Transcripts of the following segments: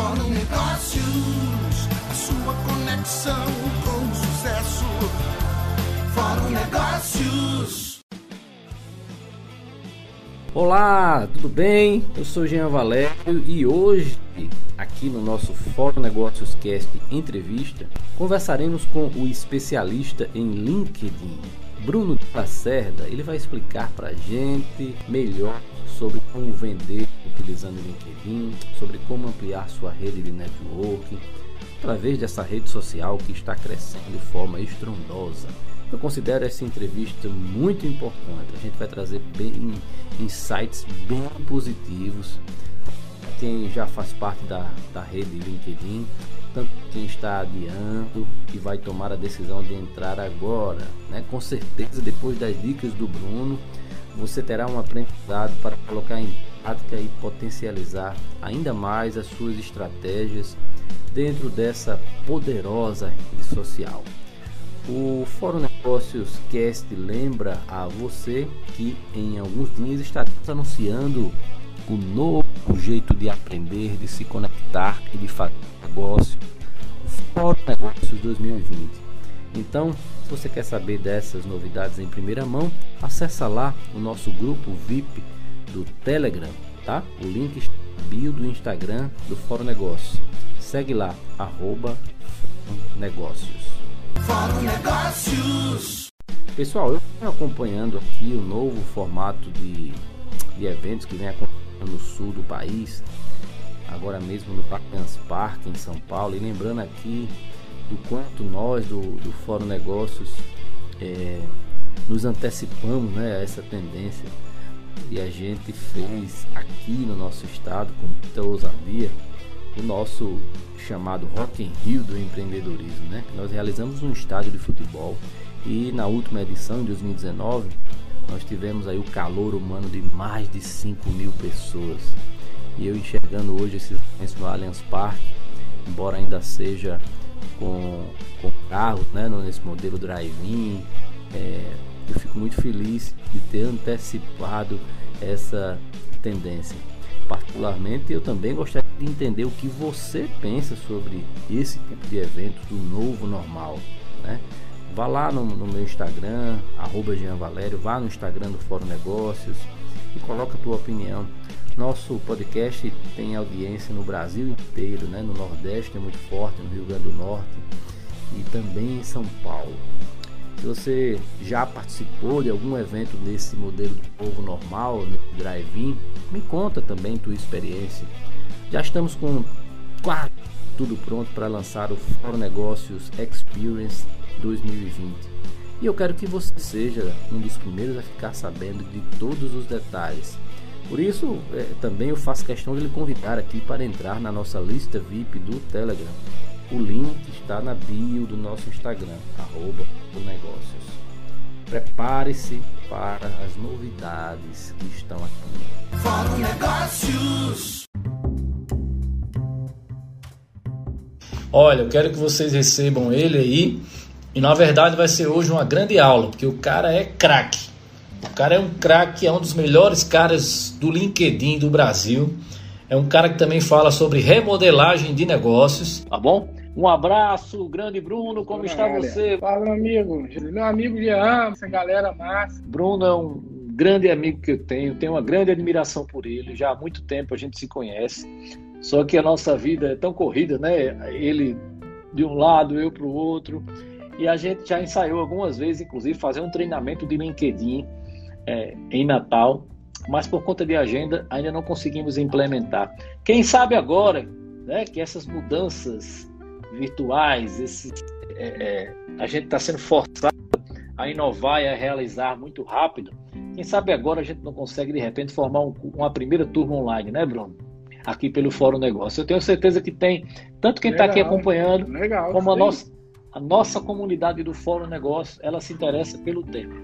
Fórum Negócios, a sua conexão com o sucesso. Fórum Negócios. Olá, tudo bem? Eu sou Jean Valério e hoje, aqui no nosso Fórum Negócios Cast Entrevista, conversaremos com o especialista em LinkedIn, Bruno Lacerda. Ele vai explicar para gente melhor sobre como vender utilizando o LinkedIn, sobre como ampliar sua rede de networking através dessa rede social que está crescendo de forma estrondosa. Eu considero essa entrevista muito importante. A gente vai trazer bem insights bem positivos. Quem já faz parte da, da rede LinkedIn, tanto quem está adiando e vai tomar a decisão de entrar agora. Né? Com certeza, depois das dicas do Bruno, você terá um aprendizado para colocar em prática e potencializar ainda mais as suas estratégias dentro dessa poderosa rede social. O Fórum Negócios Cast lembra a você que em alguns dias estaremos anunciando o novo jeito de aprender, de se conectar e de fazer negócio, o Fórum Negócios 2020. Então, se você quer saber dessas novidades em primeira mão, acessa lá o nosso grupo VIP do Telegram, tá? O link bio do Instagram do Fórum Negócios. Segue lá, arroba Negócios. Fórum Negócios. Pessoal, eu venho acompanhando aqui o novo formato de, de eventos que vem acontecendo no sul do país, agora mesmo no Parklands Park em São Paulo, e lembrando aqui do quanto nós do, do Fórum Negócios é, nos antecipamos né, a essa tendência e a gente fez aqui no nosso estado com muita ousadia o nosso chamado Rock in Rio do empreendedorismo, né? Nós realizamos um estádio de futebol e na última edição, em 2019, nós tivemos aí o calor humano de mais de 5 mil pessoas. E eu enxergando hoje eventos no Allianz Parque, embora ainda seja com, com carros, né, nesse modelo drive-in. É, eu fico muito feliz de ter antecipado essa tendência. Particularmente, eu também gostaria de entender o que você pensa sobre esse tipo de evento do novo normal. Né? Vá lá no, no meu Instagram, arroba Jean Valério, vá no Instagram do Fórum Negócios e coloca a tua opinião. Nosso podcast tem audiência no Brasil inteiro, né? no Nordeste é muito forte, no Rio Grande do Norte e também em São Paulo. Se você já participou de algum evento desse modelo de povo normal, né, drive-in, me conta também tua experiência. Já estamos com quase tudo pronto para lançar o Fórum Negócios Experience 2020. E eu quero que você seja um dos primeiros a ficar sabendo de todos os detalhes. Por isso, é, também eu faço questão de lhe convidar aqui para entrar na nossa lista VIP do Telegram. O link está na bio do nosso Instagram, arroba negócios. Prepare-se para as novidades que estão aqui. Fórum Negócios. Olha, eu quero que vocês recebam ele aí. E na verdade vai ser hoje uma grande aula, porque o cara é craque. O cara é um craque, é um dos melhores caras do LinkedIn do Brasil. É um cara que também fala sobre remodelagem de negócios, tá bom? Um abraço, grande Bruno, como está você? Fala, meu amigo. Meu amigo Jean, essa galera massa. Bruno é um grande amigo que eu tenho, tenho uma grande admiração por ele. Já há muito tempo a gente se conhece. Só que a nossa vida é tão corrida, né? Ele de um lado, eu para o outro. E a gente já ensaiou algumas vezes, inclusive, fazer um treinamento de LinkedIn é, em Natal, mas por conta de agenda ainda não conseguimos implementar. Quem sabe agora né, que essas mudanças virtuais, esses, é, é, a gente está sendo forçado a inovar e a realizar muito rápido. Quem sabe agora a gente não consegue de repente formar um, uma primeira turma online, né, Bruno? Aqui pelo Fórum Negócio. Eu tenho certeza que tem, tanto quem está aqui acompanhando, legal, como a nossa, a nossa comunidade do Fórum Negócio, ela se interessa pelo tema.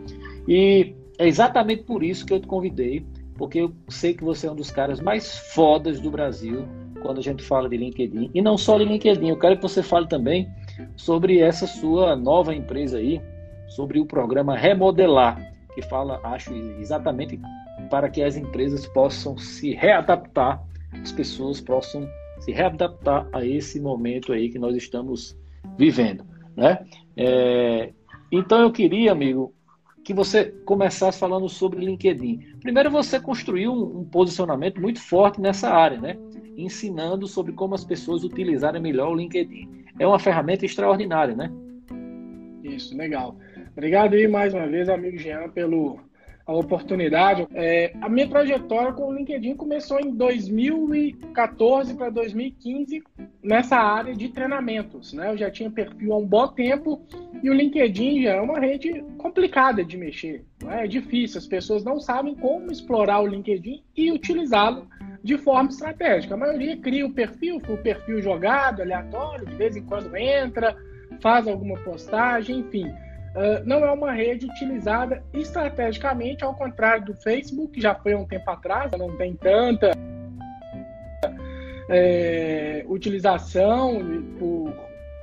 E é exatamente por isso que eu te convidei, porque eu sei que você é um dos caras mais fodas do Brasil quando a gente fala de LinkedIn. E não só de LinkedIn, eu quero que você fale também sobre essa sua nova empresa aí, sobre o programa Remodelar, que fala, acho, exatamente para que as empresas possam se readaptar, as pessoas possam se readaptar a esse momento aí que nós estamos vivendo, né? É, então eu queria, amigo, que você começasse falando sobre LinkedIn. Primeiro, você construiu um, um posicionamento muito forte nessa área, né? Ensinando sobre como as pessoas utilizarem melhor o LinkedIn. É uma ferramenta extraordinária, né? Isso, legal. Obrigado aí mais uma vez, amigo Jean, pelo a oportunidade. É, a minha trajetória com o LinkedIn começou em 2014 para 2015 nessa área de treinamentos. Né? Eu já tinha perfil há um bom tempo e o LinkedIn já é uma rede complicada de mexer. Né? É difícil, as pessoas não sabem como explorar o LinkedIn e utilizá-lo de forma estratégica. A maioria cria o perfil, o perfil jogado, aleatório, de vez em quando entra, faz alguma postagem, enfim. Uh, não é uma rede utilizada estrategicamente, ao contrário do Facebook, que já foi há um tempo atrás, não tem tanta é, utilização por,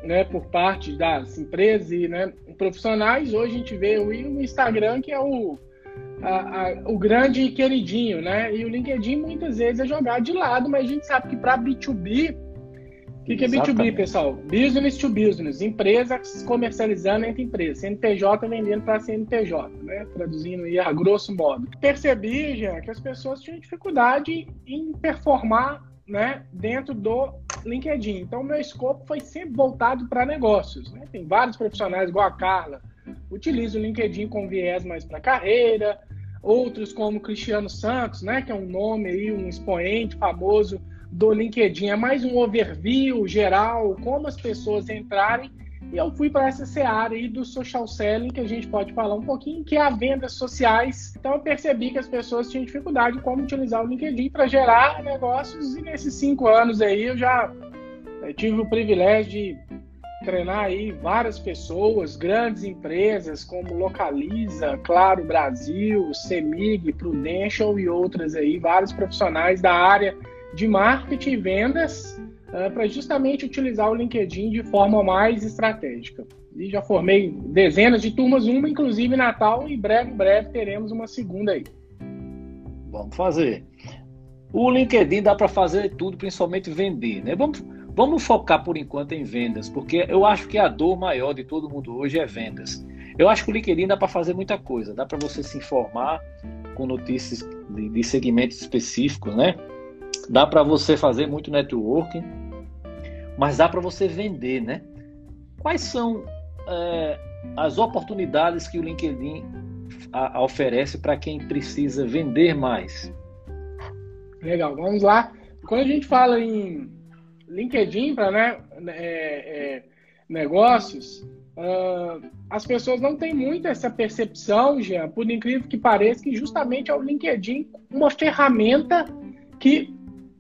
né, por parte das empresas e né, profissionais. Hoje a gente vê o Instagram, que é o, a, a, o grande queridinho, né? E o LinkedIn muitas vezes é jogado de lado, mas a gente sabe que para B2B o que, que é B2B, pessoal? Business to business, empresas comercializando entre empresas, CNPJ vendendo para CNPJ, né? traduzindo aí a grosso modo. Percebi, já, que as pessoas tinham dificuldade em performar né, dentro do LinkedIn. Então, meu escopo foi sempre voltado para negócios. Né? Tem vários profissionais, igual a Carla, utilizam o LinkedIn com viés mais para carreira, outros como Cristiano Santos, né, que é um nome aí, um expoente famoso do LinkedIn. É mais um overview geral, como as pessoas entrarem. E eu fui para essa seara aí do social selling, que a gente pode falar um pouquinho, que é a vendas sociais. Então eu percebi que as pessoas tinham dificuldade em como utilizar o LinkedIn para gerar negócios. E nesses cinco anos aí eu já tive o privilégio de treinar aí várias pessoas, grandes empresas como Localiza, Claro Brasil, Semig, Prudential e outras aí, vários profissionais da área de marketing e vendas eh, para justamente utilizar o LinkedIn de forma mais estratégica. E já formei dezenas de turmas, uma inclusive Natal, e breve, breve teremos uma segunda aí. Vamos fazer. O LinkedIn dá para fazer tudo, principalmente vender, né? Vamos, vamos focar por enquanto em vendas, porque eu acho que a dor maior de todo mundo hoje é vendas. Eu acho que o LinkedIn dá para fazer muita coisa, dá para você se informar com notícias de, de segmentos específicos, né? Dá para você fazer muito networking, mas dá para você vender, né? Quais são é, as oportunidades que o LinkedIn a, a oferece para quem precisa vender mais? Legal, vamos lá. Quando a gente fala em LinkedIn para né, é, é, negócios, uh, as pessoas não têm muito essa percepção, Jean, por incrível que pareça, que justamente é o LinkedIn uma ferramenta que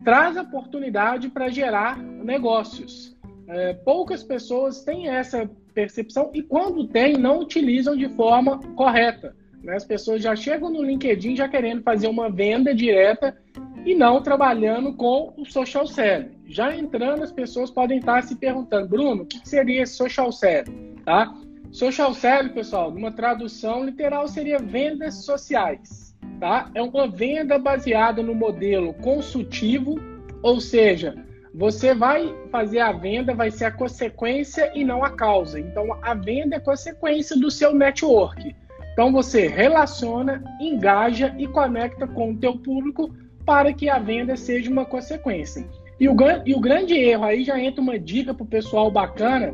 traz oportunidade para gerar negócios. É, poucas pessoas têm essa percepção e, quando tem, não utilizam de forma correta. Né? As pessoas já chegam no LinkedIn já querendo fazer uma venda direta e não trabalhando com o social selling. Já entrando, as pessoas podem estar se perguntando, Bruno, o que seria esse social selling? Tá? Social selling, pessoal, numa tradução literal, seria vendas sociais tá? É uma venda baseada no modelo consultivo, ou seja, você vai fazer a venda, vai ser a consequência e não a causa. Então, a venda é consequência do seu network. Então, você relaciona, engaja e conecta com o teu público para que a venda seja uma consequência. E o, e o grande erro, aí já entra uma dica para o pessoal bacana,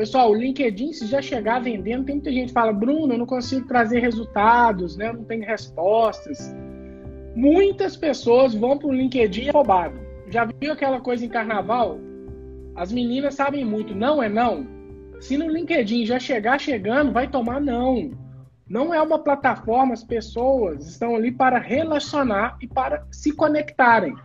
Pessoal, o LinkedIn, se já chegar vendendo, tem muita gente que fala, Bruno, eu não consigo trazer resultados, né? Eu não tenho respostas. Muitas pessoas vão para o LinkedIn roubado. Já viu aquela coisa em carnaval? As meninas sabem muito, não é não. Se no LinkedIn já chegar chegando, vai tomar não. Não é uma plataforma, as pessoas estão ali para relacionar e para se conectarem.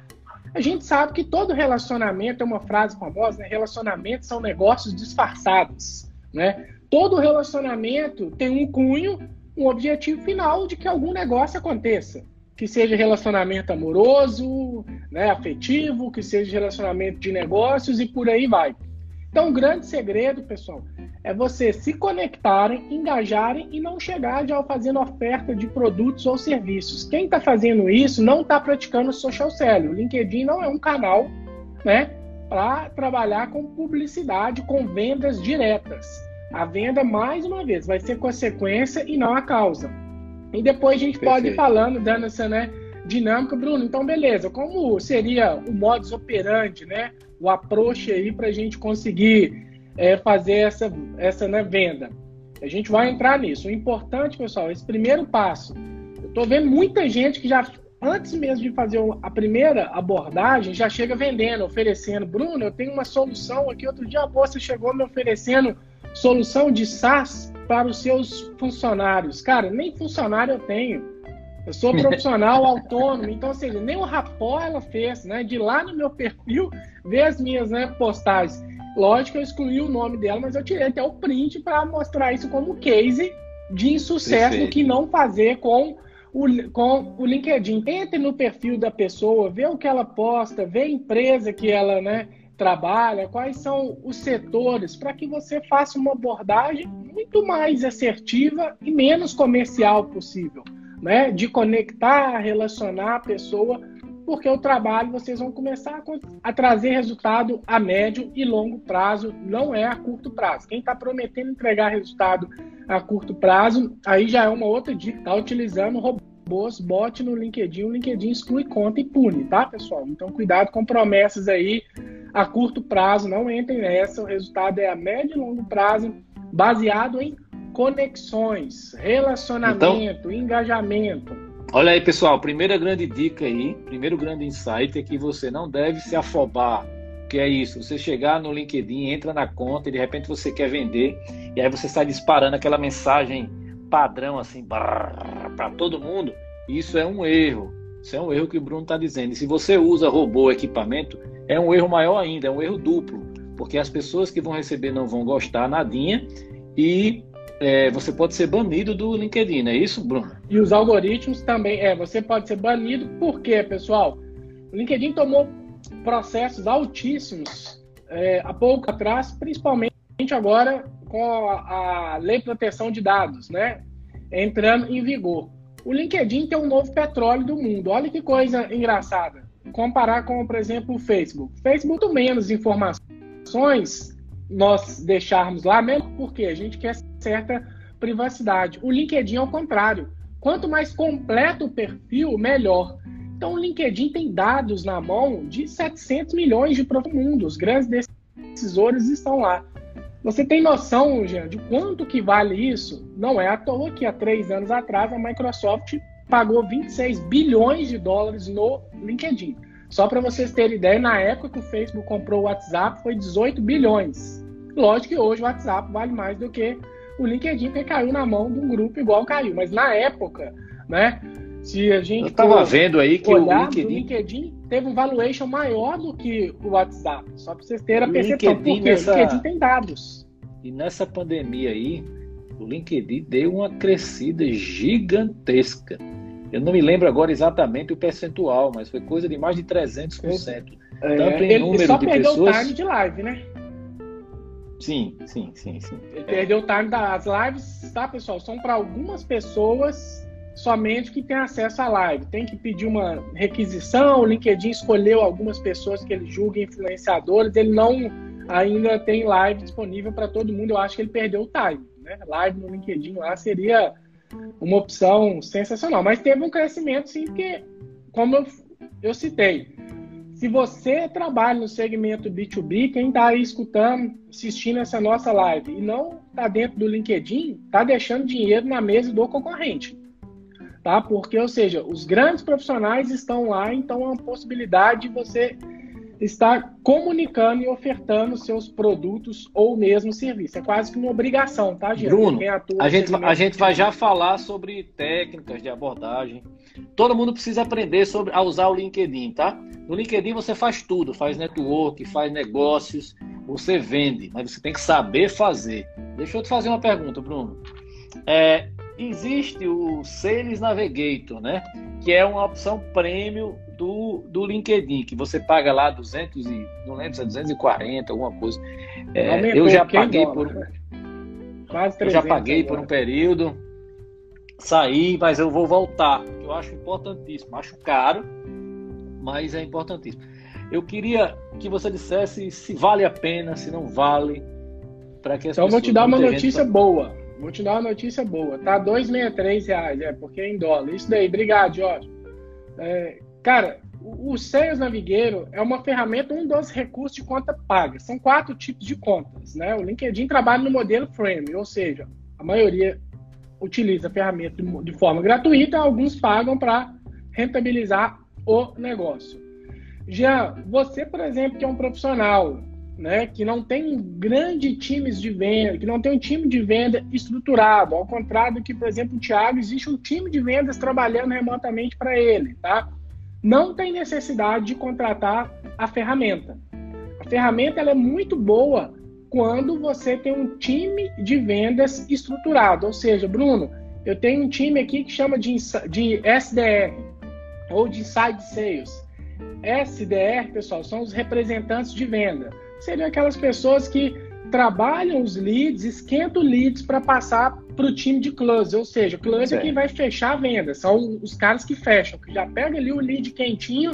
A gente sabe que todo relacionamento é uma frase famosa, né? Relacionamentos são negócios disfarçados, né? Todo relacionamento tem um cunho, um objetivo final de que algum negócio aconteça. Que seja relacionamento amoroso, né, afetivo, que seja relacionamento de negócios e por aí vai. Então, o grande segredo, pessoal, é você se conectarem, engajarem e não chegar já fazendo oferta de produtos ou serviços. Quem está fazendo isso não está praticando social selling. O LinkedIn não é um canal né, para trabalhar com publicidade, com vendas diretas. A venda, mais uma vez, vai ser consequência e não a causa. E depois a gente Perfeito. pode ir falando, dando essa né, dinâmica, Bruno. Então, beleza. Como seria o modus operandi, né? O approach aí para a gente conseguir é, fazer essa, essa né, venda? A gente vai entrar nisso. O importante, pessoal, esse primeiro passo. Eu estou vendo muita gente que já, antes mesmo de fazer a primeira abordagem, já chega vendendo, oferecendo. Bruno, eu tenho uma solução aqui. Outro dia a bolsa chegou me oferecendo solução de SaaS para os seus funcionários. Cara, nem funcionário eu tenho. Eu sou profissional autônomo, então, ou seja, nem o rapó ela fez, né? De lá no meu perfil, ver as minhas né, postagens. Lógico que eu excluí o nome dela, mas eu tirei até o print para mostrar isso como case de insucesso Perfeito. que não fazer com o, com o LinkedIn. Entre no perfil da pessoa, vê o que ela posta, vê a empresa que ela né, trabalha, quais são os setores, para que você faça uma abordagem muito mais assertiva e menos comercial possível, né? De conectar, relacionar a pessoa, porque o trabalho vocês vão começar a, trazer resultado a médio e longo prazo, não é a curto prazo. Quem está prometendo entregar resultado a curto prazo, aí já é uma outra dica, está utilizando robôs, bote no LinkedIn, o LinkedIn exclui conta e pune, tá, pessoal? Então cuidado com promessas aí a curto prazo, não entrem nessa. O resultado é a médio e longo prazo, baseado em conexões, relacionamento, então, engajamento. Olha aí, pessoal, primeira grande dica aí, primeiro grande insight é que você não deve se afobar. Que é isso, você chegar no LinkedIn, entra na conta e de repente você quer vender, e aí você sai disparando aquela mensagem padrão assim para todo mundo. Isso é um erro. Isso é um erro que o Bruno está dizendo. E se você usa robô equipamento, é um erro maior ainda, é um erro duplo, porque as pessoas que vão receber não vão gostar nadinha e é, você pode ser banido do LinkedIn, é isso, Bruno? E os algoritmos também, é, você pode ser banido, por quê, pessoal? O LinkedIn tomou processos altíssimos é, há pouco atrás, principalmente agora com a, a Lei de Proteção de Dados, né? Entrando em vigor. O LinkedIn tem um novo petróleo do mundo. Olha que coisa engraçada comparar com, por exemplo, o Facebook. Facebook, muito menos informações nós deixarmos lá, mesmo porque a gente quer certa privacidade. O LinkedIn é o contrário. Quanto mais completo o perfil, melhor. Então, o LinkedIn tem dados na mão de 700 milhões de profundos. Os grandes decisores estão lá. Você tem noção, Jean, de quanto que vale isso? Não é à toa que há três anos atrás a Microsoft pagou 26 bilhões de dólares no LinkedIn. Só para vocês terem ideia, na época que o Facebook comprou o WhatsApp foi 18 bilhões. Lógico que hoje o WhatsApp vale mais do que o LinkedIn, que caiu na mão de um grupo igual caiu. Mas na época, né? Se a gente. Eu estava vendo aí que o LinkedIn... o LinkedIn teve um valuation maior do que o WhatsApp. Só para vocês terem a percepção. LinkedIn porque nessa... o LinkedIn tem dados. E nessa pandemia aí, o LinkedIn deu uma crescida gigantesca. Eu não me lembro agora exatamente o percentual, mas foi coisa de mais de 300%. É, tanto em ele número só de perdeu pessoas... o time de live, né? Sim, sim, sim, sim. Ele é. perdeu o time das lives, tá, pessoal? São para algumas pessoas somente que tem acesso à live. Tem que pedir uma requisição, o LinkedIn escolheu algumas pessoas que ele julga influenciadores, ele não ainda tem live disponível para todo mundo. Eu acho que ele perdeu o time, né? Live no LinkedIn lá seria uma opção sensacional. Mas teve um crescimento, sim, porque, como eu, eu citei, se você trabalha no segmento B2B, quem está aí escutando, assistindo essa nossa live e não está dentro do LinkedIn, está deixando dinheiro na mesa do concorrente. Tá? Porque, ou seja, os grandes profissionais estão lá, então é uma possibilidade de você está comunicando e ofertando seus produtos ou mesmo serviço. É quase que uma obrigação, tá, gente? Bruno, a gente, a gente vai já falar sobre técnicas de abordagem. Todo mundo precisa aprender sobre, a usar o LinkedIn, tá? No LinkedIn você faz tudo, faz network, faz negócios, você vende, mas você tem que saber fazer. Deixa eu te fazer uma pergunta, Bruno. É, existe o Sales Navigator, né? Que é uma opção premium do, do LinkedIn, que você paga lá 200 e não lembro se é 240, alguma coisa. É, eu já paguei por Quase 300 eu já paguei agora. por um período, saí, mas eu vou voltar. Eu acho importantíssimo, acho caro, mas é importantíssimo. Eu queria que você dissesse se vale a pena, se não vale, para que as Então, vou te dar uma notícia pra... boa. Vou te dar uma notícia boa. Tá 2,63 reais, é, porque é em dólar. Isso daí, obrigado, Jorge. É, cara, o Sales Navigueiro é uma ferramenta, um dos recursos de conta paga. São quatro tipos de contas. Né? O LinkedIn trabalha no modelo Frame, ou seja, a maioria utiliza a ferramenta de forma gratuita, alguns pagam para rentabilizar o negócio. Já você, por exemplo, que é um profissional, né, que não tem grande times de venda, que não tem um time de venda estruturado, ao contrário do que, por exemplo, o Thiago, existe um time de vendas trabalhando remotamente para ele, tá? Não tem necessidade de contratar a ferramenta. A ferramenta ela é muito boa quando você tem um time de vendas estruturado. Ou seja, Bruno, eu tenho um time aqui que chama de, de SDR ou de Inside Sales. SDR, pessoal, são os representantes de venda. Seriam aquelas pessoas que trabalham os leads, esquentam leads para passar para o time de close, ou seja, o close é. é quem vai fechar a venda, são os caras que fecham, que já pega ali o lead quentinho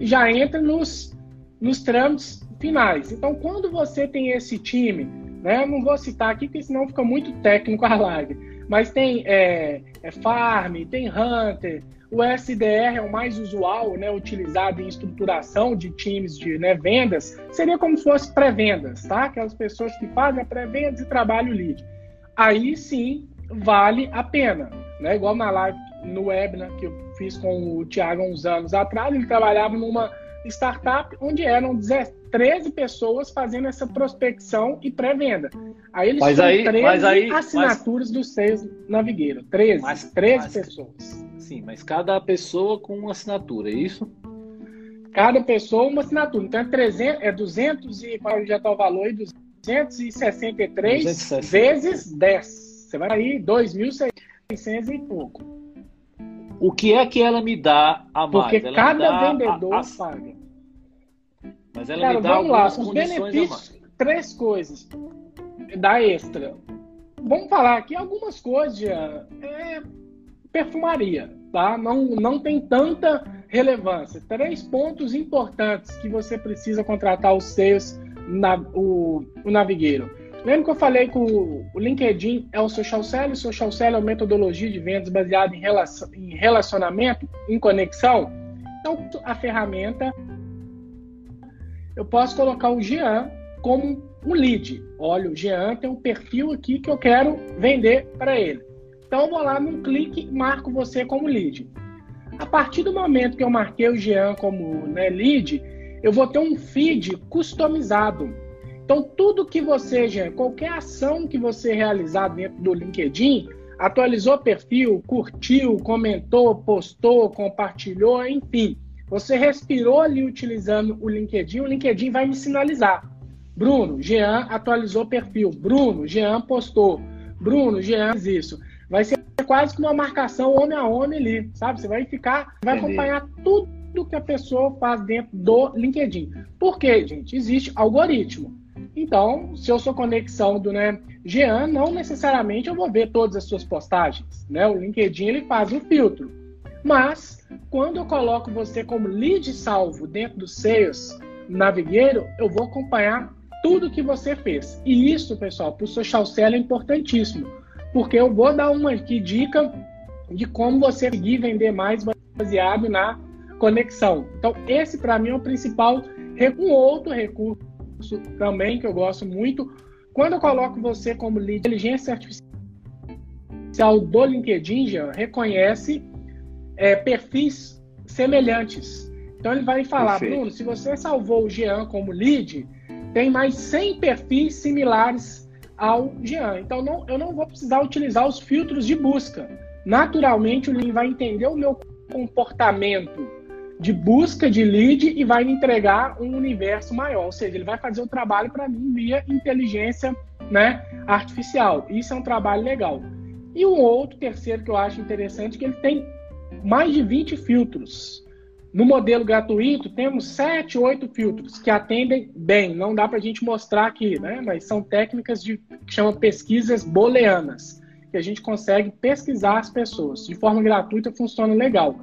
e já entra nos, nos trâmites finais. Então, quando você tem esse time, né, eu não vou citar aqui, porque senão fica muito técnico a live, mas tem é, é Farm, tem Hunter, o SDR é o mais usual, né, utilizado em estruturação de times de né, vendas, seria como se fosse pré-vendas, tá? Aquelas pessoas que fazem a pré-vendas e trabalham o lead aí sim vale a pena. Né? Igual na live no webinar que eu fiz com o Thiago uns anos atrás, ele trabalhava numa startup onde eram 13 pessoas fazendo essa prospecção e pré-venda. Aí eles mas aí, 13 mas aí, assinaturas mas... do Sales Navigueiro. 13, mas, 13 mas, pessoas. Sim, mas cada pessoa com uma assinatura, é isso? Cada pessoa uma assinatura. Então é, 300, é 200 e qual já está o valor aí? 200 263 260. vezes 10. Você vai aí 2.600 e pouco. O que é que ela me dá a mais? Porque ela cada vendedor a, a... paga. Mas ela Cara, me dá vamos lá, os benefícios, três coisas da extra. Vamos falar aqui algumas coisas, é, perfumaria, tá? Não, não tem tanta relevância. Três pontos importantes que você precisa contratar os seus na, o, o navigueiro. Lembra que eu falei que o, LinkedIn é o social selling? O social selling é uma metodologia de vendas baseada em, em relacionamento, em conexão. Então, a ferramenta, eu posso colocar o Jean como um lead. Olha, o Jean tem um perfil aqui que eu quero vender para ele. Então, eu vou lá num clique marco você como lead. A partir do momento que eu marquei o Jean como né, lead, eu vou ter um feed customizado. Então, tudo que você, qualquer ação que você realizar dentro do LinkedIn, atualizou o perfil, curtiu, comentou, postou, compartilhou, enfim, você respirou ali utilizando o LinkedIn, o LinkedIn vai me sinalizar. Bruno, Jean atualizou perfil. Bruno, Jean postou. Bruno, Jean fez isso. Vai ser quase que uma marcação homem a homem ali, sabe? Você vai ficar, vai Entendi. acompanhar tudo do que a pessoa faz dentro do LinkedIn. Por quê, gente? Existe algoritmo. Então, se eu sou conexão do né, Jean, não necessariamente eu vou ver todas as suas postagens. Né? O LinkedIn ele faz um filtro. Mas, quando eu coloco você como lead salvo dentro do Sales Navigueiro, eu vou acompanhar tudo que você fez. E isso, pessoal, para o social selling é importantíssimo. Porque eu vou dar uma aqui dica de como você conseguir vender mais baseado na conexão. Então, esse para mim é o principal. Um outro recurso também que eu gosto muito, quando eu coloco você como lead, inteligência artificial do LinkedIn já reconhece é, perfis semelhantes. Então ele vai falar, Perfeito. Bruno, se você salvou o Jean como lead, tem mais 100 perfis similares ao Jean. Então não, eu não vou precisar utilizar os filtros de busca. Naturalmente o LinkedIn vai entender o meu comportamento de busca de lead e vai me entregar um universo maior. Ou seja, ele vai fazer o trabalho para mim via inteligência né, artificial. Isso é um trabalho legal. E um outro, terceiro, que eu acho interessante, que ele tem mais de 20 filtros. No modelo gratuito, temos 7, 8 filtros que atendem bem. Não dá para a gente mostrar aqui, né? mas são técnicas de, que chamam pesquisas booleanas, que a gente consegue pesquisar as pessoas. De forma gratuita, funciona legal.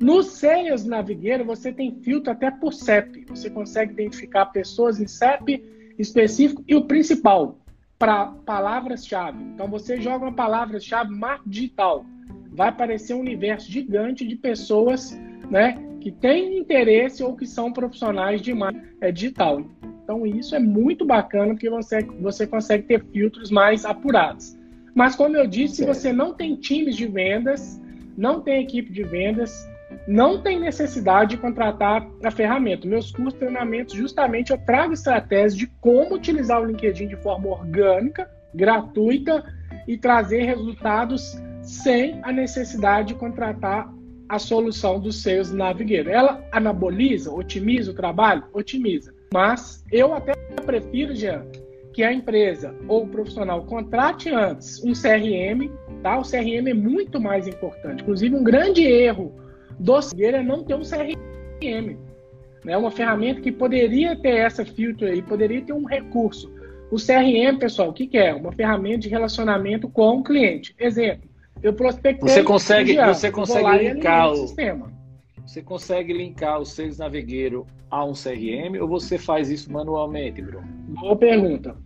No Sales Navigator, você tem filtro até por CEP. Você consegue identificar pessoas em CEP específico e o principal, para palavras-chave. Então, você joga uma palavra-chave marketing digital. Vai aparecer um universo gigante de pessoas né, que têm interesse ou que são profissionais de marketing é, digital. Então, isso é muito bacana porque você, você consegue ter filtros mais apurados. Mas, como eu disse, se você não tem times de vendas, não tem equipe de vendas, não tem necessidade de contratar a ferramenta. Meus cursos, treinamentos, justamente eu trago estratégias de como utilizar o LinkedIn de forma orgânica, gratuita e trazer resultados sem a necessidade de contratar a solução do Sales Navigator. Ela anaboliza, otimiza o trabalho? Otimiza. Mas eu até prefiro, Jean, que a empresa ou o profissional contrate antes um CRM, tá? O CRM é muito mais importante. Inclusive, um grande erro do Figueira é não ter um CRM. Né? Uma ferramenta que poderia ter essa filtro aí, poderia ter um recurso. O CRM, pessoal, o que, que é? Uma ferramenta de relacionamento com o cliente. Exemplo, eu prospectei. Você consegue, você consegue linkar o sistema. Você consegue linkar o Sales Navigator a um CRM ou você faz isso manualmente, Bruno? Boa pergunta.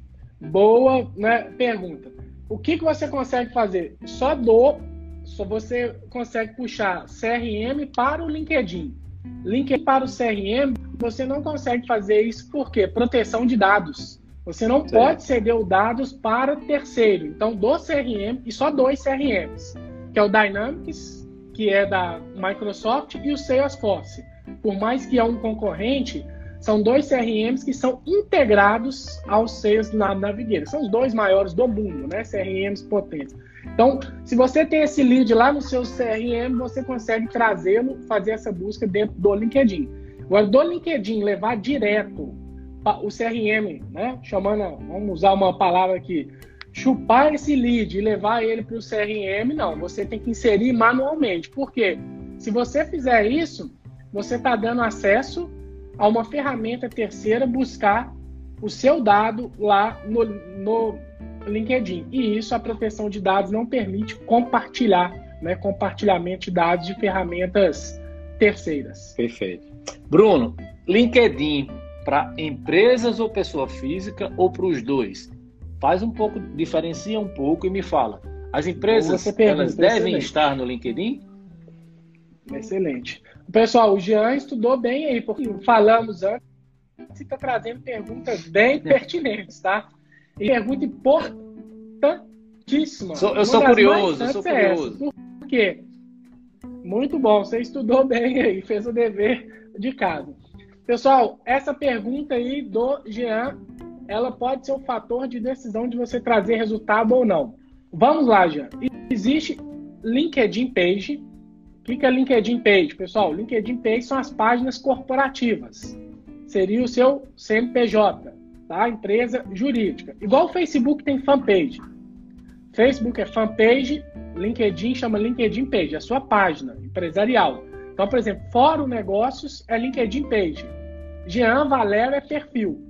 Boa né, pergunta. O que, que você consegue fazer? Só dou só você consegue puxar CRM para o LinkedIn. LinkedIn para o CRM, você não consegue fazer isso porque proteção de dados. Você não certo. pode ceder os dados para terceiro. Então, do CRM e só dois CRMs, que é o Dynamics, que é da Microsoft, e o Salesforce. Por mais que é um concorrente, são dois CRMs que são integrados ao Sales Navigator. São os dois maiores do mundo, né? CRMs potentes. Então, se você tem esse lead lá no seu CRM, você consegue trazê-lo, fazer essa busca dentro do LinkedIn. Agora, do LinkedIn, levar direto o CRM, né? Chamando, vamos usar uma palavra aqui, chupar esse lead e levar ele para o CRM, não. Você tem que inserir manualmente. Por quê? Se você fizer isso, você está dando acesso a uma ferramenta terceira buscar o seu dado lá no, no LinkedIn. E isso a proteção de dados não permite compartilhar, né, compartilhamento de dados de ferramentas terceiras. Perfeito. Bruno, LinkedIn para empresas ou pessoa física ou para os dois? Faz um pouco, diferencia um pouco e me fala. As empresas pergunta, elas devem excelente. estar no LinkedIn? Excelente. Pessoal, o Jean estudou bem aí, porque falamos antes e está trazendo perguntas bem pertinentes, tá? E pergunta importantíssima. Eu sou curioso, eu sou é curioso. Por quê? Muito bom, você estudou bem aí, fez o dever de casa. Pessoal, essa pergunta aí do Jean, ela pode ser um fator de decisão de você trazer resultado ou não. Vamos lá, Jean. Existe LinkedIn Page. O que é LinkedIn Page, pessoal? LinkedIn Page são as páginas corporativas. Seria o seu CNPJ tá? Empresa jurídica. Igual o Facebook tem fanpage. Facebook é fanpage, LinkedIn chama LinkedIn Page, é a sua página empresarial. Então, por exemplo, Fórum Negócios é LinkedIn Page. Jean Valério é perfil.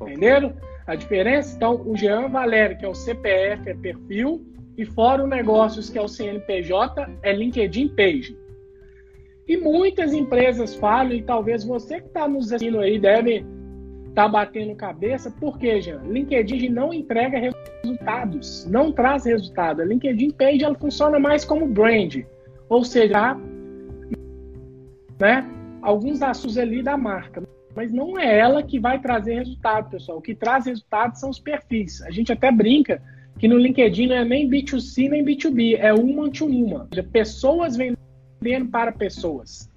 Entenderam a diferença? Então, o Jean Valério, que é o CPF, é perfil, e Fórum Negócios, que é o CNPJ, é LinkedIn Page. E muitas empresas falam, e talvez você que está nos assistindo aí deve tá batendo cabeça, por quê, Jean? LinkedIn não entrega resultados, não traz resultado. A LinkedIn Page ela funciona mais como brand, ou seja, né, alguns assuntos ali da marca, mas não é ela que vai trazer resultado, pessoal. O que traz resultado são os perfis. A gente até brinca que no LinkedIn não é nem B2C nem B2B, é uma to uma. Pessoas vendendo para pessoas.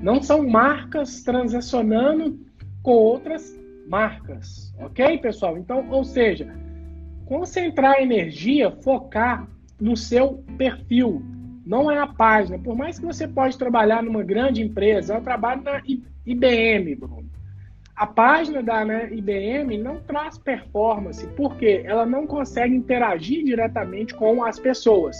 Não são marcas transacionando com outras marcas, ok, pessoal? Então, ou seja, concentrar energia, focar no seu perfil, não é a página. Por mais que você pode trabalhar numa grande empresa, eu trabalho na IBM, Bruno. A página da né, IBM não traz performance, porque ela não consegue interagir diretamente com as pessoas.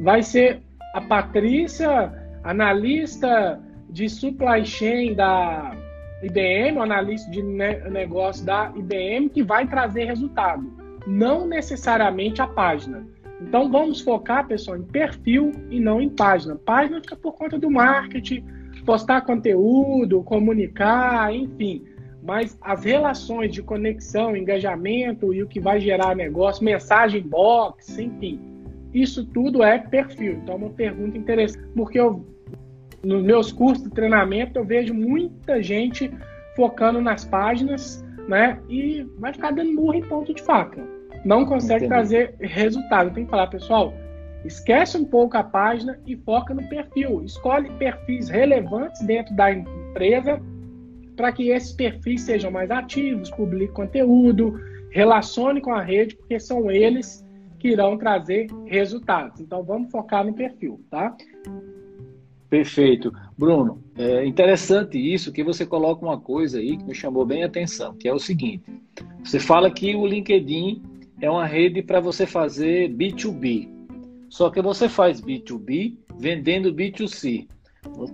Vai ser a Patrícia, analista de supply chain da IBM, o analista de negócio da IBM, que vai trazer resultado. Não necessariamente a página. Então vamos focar, pessoal, em perfil e não em página. Página fica por conta do marketing, postar conteúdo, comunicar, enfim. Mas as relações de conexão, engajamento e o que vai gerar negócio, mensagem box, enfim, isso tudo é perfil. Então, é uma pergunta interessante, porque eu, nos meus cursos de treinamento eu vejo muita gente focando nas páginas, né? E vai ficar dando burro em ponto de faca. Não consegue Entendi. trazer resultado. Tem que falar, pessoal, esquece um pouco a página e foca no perfil. Escolhe perfis relevantes dentro da empresa para que esses perfis sejam mais ativos, publique conteúdo, relacione com a rede, porque são eles que irão trazer resultados. Então vamos focar no perfil, tá? Perfeito. Bruno, é interessante isso que você coloca uma coisa aí que me chamou bem a atenção, que é o seguinte: você fala que o LinkedIn é uma rede para você fazer B2B. Só que você faz B2B vendendo B2C.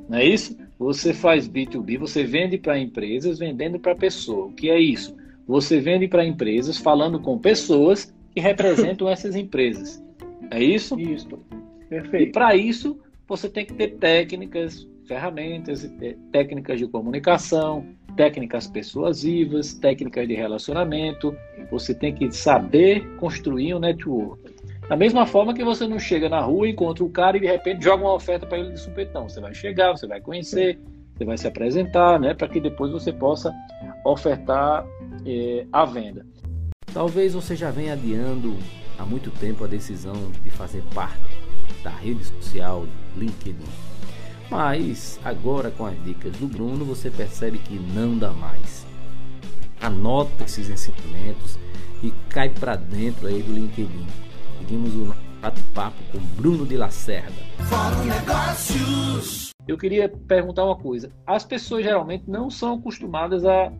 Não é isso? Você faz B2B, você vende para empresas vendendo para pessoa. O que é isso? Você vende para empresas falando com pessoas que representam essas empresas. É isso? Isso. Perfeito. E para isso, você tem que ter técnicas, ferramentas, técnicas de comunicação, técnicas persuasivas, técnicas de relacionamento. Você tem que saber construir um network. Da mesma forma que você não chega na rua, encontra o cara e de repente joga uma oferta para ele de supetão. Você vai chegar, você vai conhecer, você vai se apresentar, né, para que depois você possa ofertar eh, a venda. Talvez você já venha adiando há muito tempo a decisão de fazer parte da rede social LinkedIn. Mas agora com as dicas do Bruno você percebe que não dá mais. Anota esses ensinamentos e cai para dentro aí do LinkedIn. Seguimos o bate-papo com Bruno de Lacerda. Fórum Negócios. Eu queria perguntar uma coisa. As pessoas geralmente não são acostumadas a,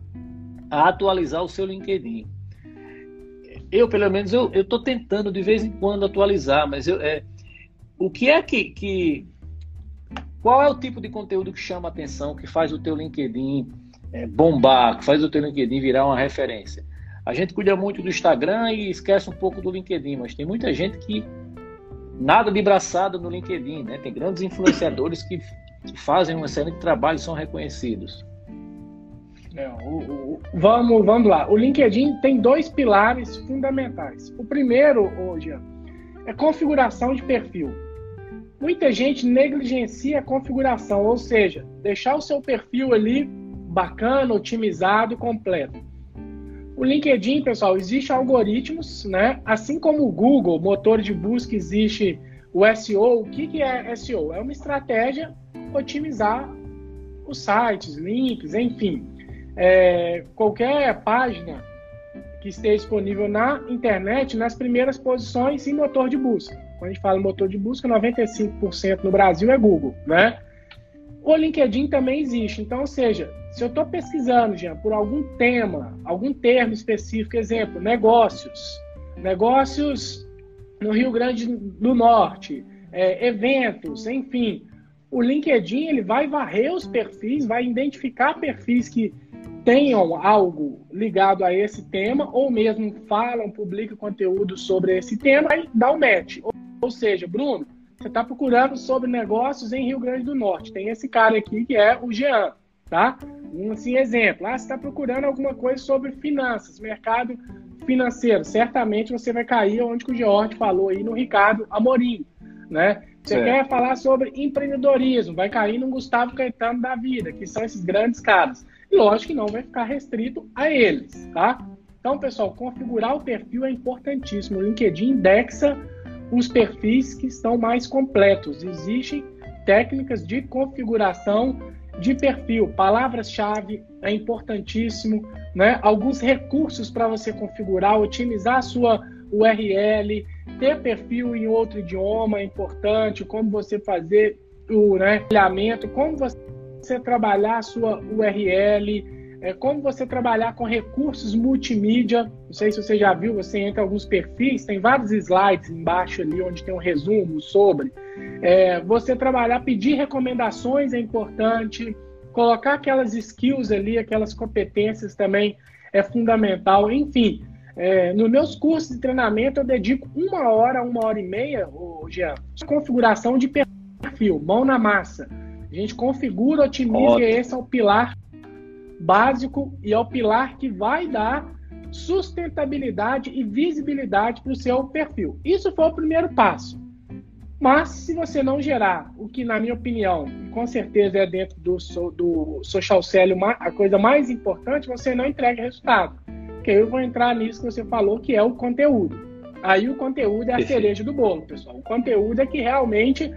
a atualizar o seu LinkedIn eu, pelo menos, eu estou tentando de vez em quando atualizar, mas eu, é, o que é que, que. Qual é o tipo de conteúdo que chama atenção, que faz o teu LinkedIn é, bombar, que faz o teu LinkedIn virar uma referência? A gente cuida muito do Instagram e esquece um pouco do LinkedIn, mas tem muita gente que nada de braçada no LinkedIn, né? Tem grandes influenciadores que, que fazem um excelente trabalho e são reconhecidos. É, o, o, vamos, vamos lá. O LinkedIn tem dois pilares fundamentais. O primeiro, hoje, é configuração de perfil. Muita gente negligencia a configuração, ou seja, deixar o seu perfil ali bacana, otimizado e completo. O LinkedIn, pessoal, existe algoritmos, né? Assim como o Google, motor de busca, existe o SEO. O que, que é SEO? É uma estratégia otimizar os sites, links, enfim é, qualquer página que esteja disponível na internet nas primeiras posições em motor de busca. Quando a gente fala motor de busca, 95% no Brasil é Google, né? O LinkedIn também existe. Então, ou seja, se eu estou pesquisando, Jean, por algum tema, algum termo específico, exemplo, negócios, negócios no Rio Grande do Norte, é, eventos, enfim, o LinkedIn ele vai varrer os perfis, vai identificar perfis que tenham algo ligado a esse tema, ou mesmo falam, publicam conteúdo sobre esse tema e dá o um match. Ou seja, Bruno, você está procurando sobre negócios em Rio Grande do Norte. Tem esse cara aqui que é o Jean, tá? Um assim, exemplo. Ah, você está procurando alguma coisa sobre finanças, mercado financeiro. Certamente você vai cair onde o George falou aí no Ricardo Amorim, né? Você certo. quer falar sobre empreendedorismo, vai cair no Gustavo Caetano da vida, que são esses grandes caras. E lógico que não vai ficar restrito a eles, tá? Então, pessoal, configurar o perfil é importantíssimo. O LinkedIn indexa os perfis que estão mais completos. Existem técnicas de configuração de perfil, palavras-chave é importantíssimo, né? Alguns recursos para você configurar, otimizar a sua URL, ter perfil em outro idioma é importante, como você fazer o né, como você trabalhar a sua URL, é, como você trabalhar com recursos multimídia. Não sei se você já viu, você entra em alguns perfis, tem vários slides embaixo ali onde tem um resumo sobre. É, você trabalhar, pedir recomendações é importante, colocar aquelas skills ali, aquelas competências também é fundamental. Enfim, É, nos meus cursos de treinamento, eu dedico uma hora, uma hora e meia, ô, Jean, configuração de perfil, mão na massa. A gente configura, otimiza, Ótimo. e esse é o pilar básico e é o pilar que vai dar sustentabilidade e visibilidade para o seu perfil. Isso foi o primeiro passo. Mas se você não gerar o que, na minha opinião, com certeza é dentro do, do social selling a coisa mais importante, você não entrega resultado. Porque eu vou entrar nisso que você falou, que é o conteúdo. Aí o conteúdo é a cereja do bolo, pessoal. O conteúdo é que realmente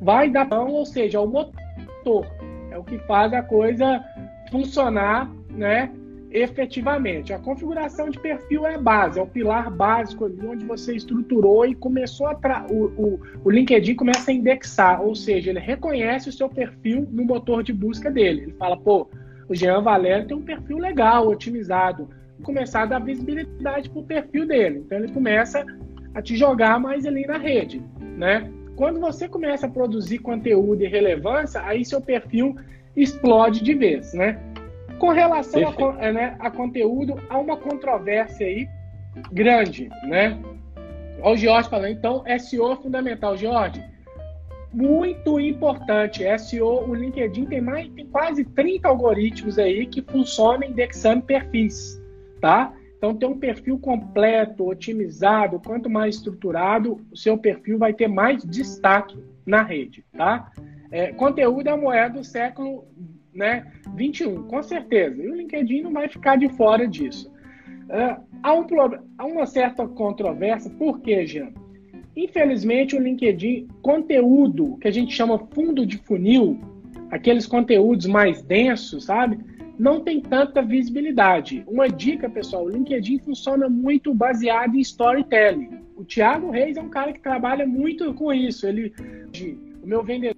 vai dar pão, ou seja, é o motor. É o que faz a coisa funcionar, né? efetivamente. A configuração de perfil é a base, é o pilar básico ali onde você estruturou e começou a tra... o, o, o LinkedIn começa a indexar, ou seja, ele reconhece o seu perfil no motor de busca dele. Ele fala, pô, o Jean Valério tem um perfil legal, otimizado. Começar a dar visibilidade para o perfil dele. Então ele começa a te jogar mais ali na rede, né? Quando você começa a produzir conteúdo e relevância, aí seu perfil explode de vez, né? Com relação a, né, a, conteúdo, há uma controvérsia aí grande, né? Olha o Jorge falando, então, SEO é fundamental. Jorge, muito importante. SEO, o LinkedIn tem, mais, tem quase 30 algoritmos aí que funcionam indexando perfis, tá? Então, ter um perfil completo, otimizado, quanto mais estruturado, o seu perfil vai ter mais destaque na rede, tá? É, conteúdo é a moeda do século né, 21, com certeza. E o LinkedIn não vai ficar de fora disso. Uh, há, um, há uma certa controvérsia, por quê, Jean? Infelizmente, o LinkedIn, conteúdo que a gente chama fundo de funil, aqueles conteúdos mais densos, sabe? Não tem tanta visibilidade. Uma dica, pessoal: o LinkedIn funciona muito baseado em storytelling. O Thiago Reis é um cara que trabalha muito com isso. Ele, o meu vendedor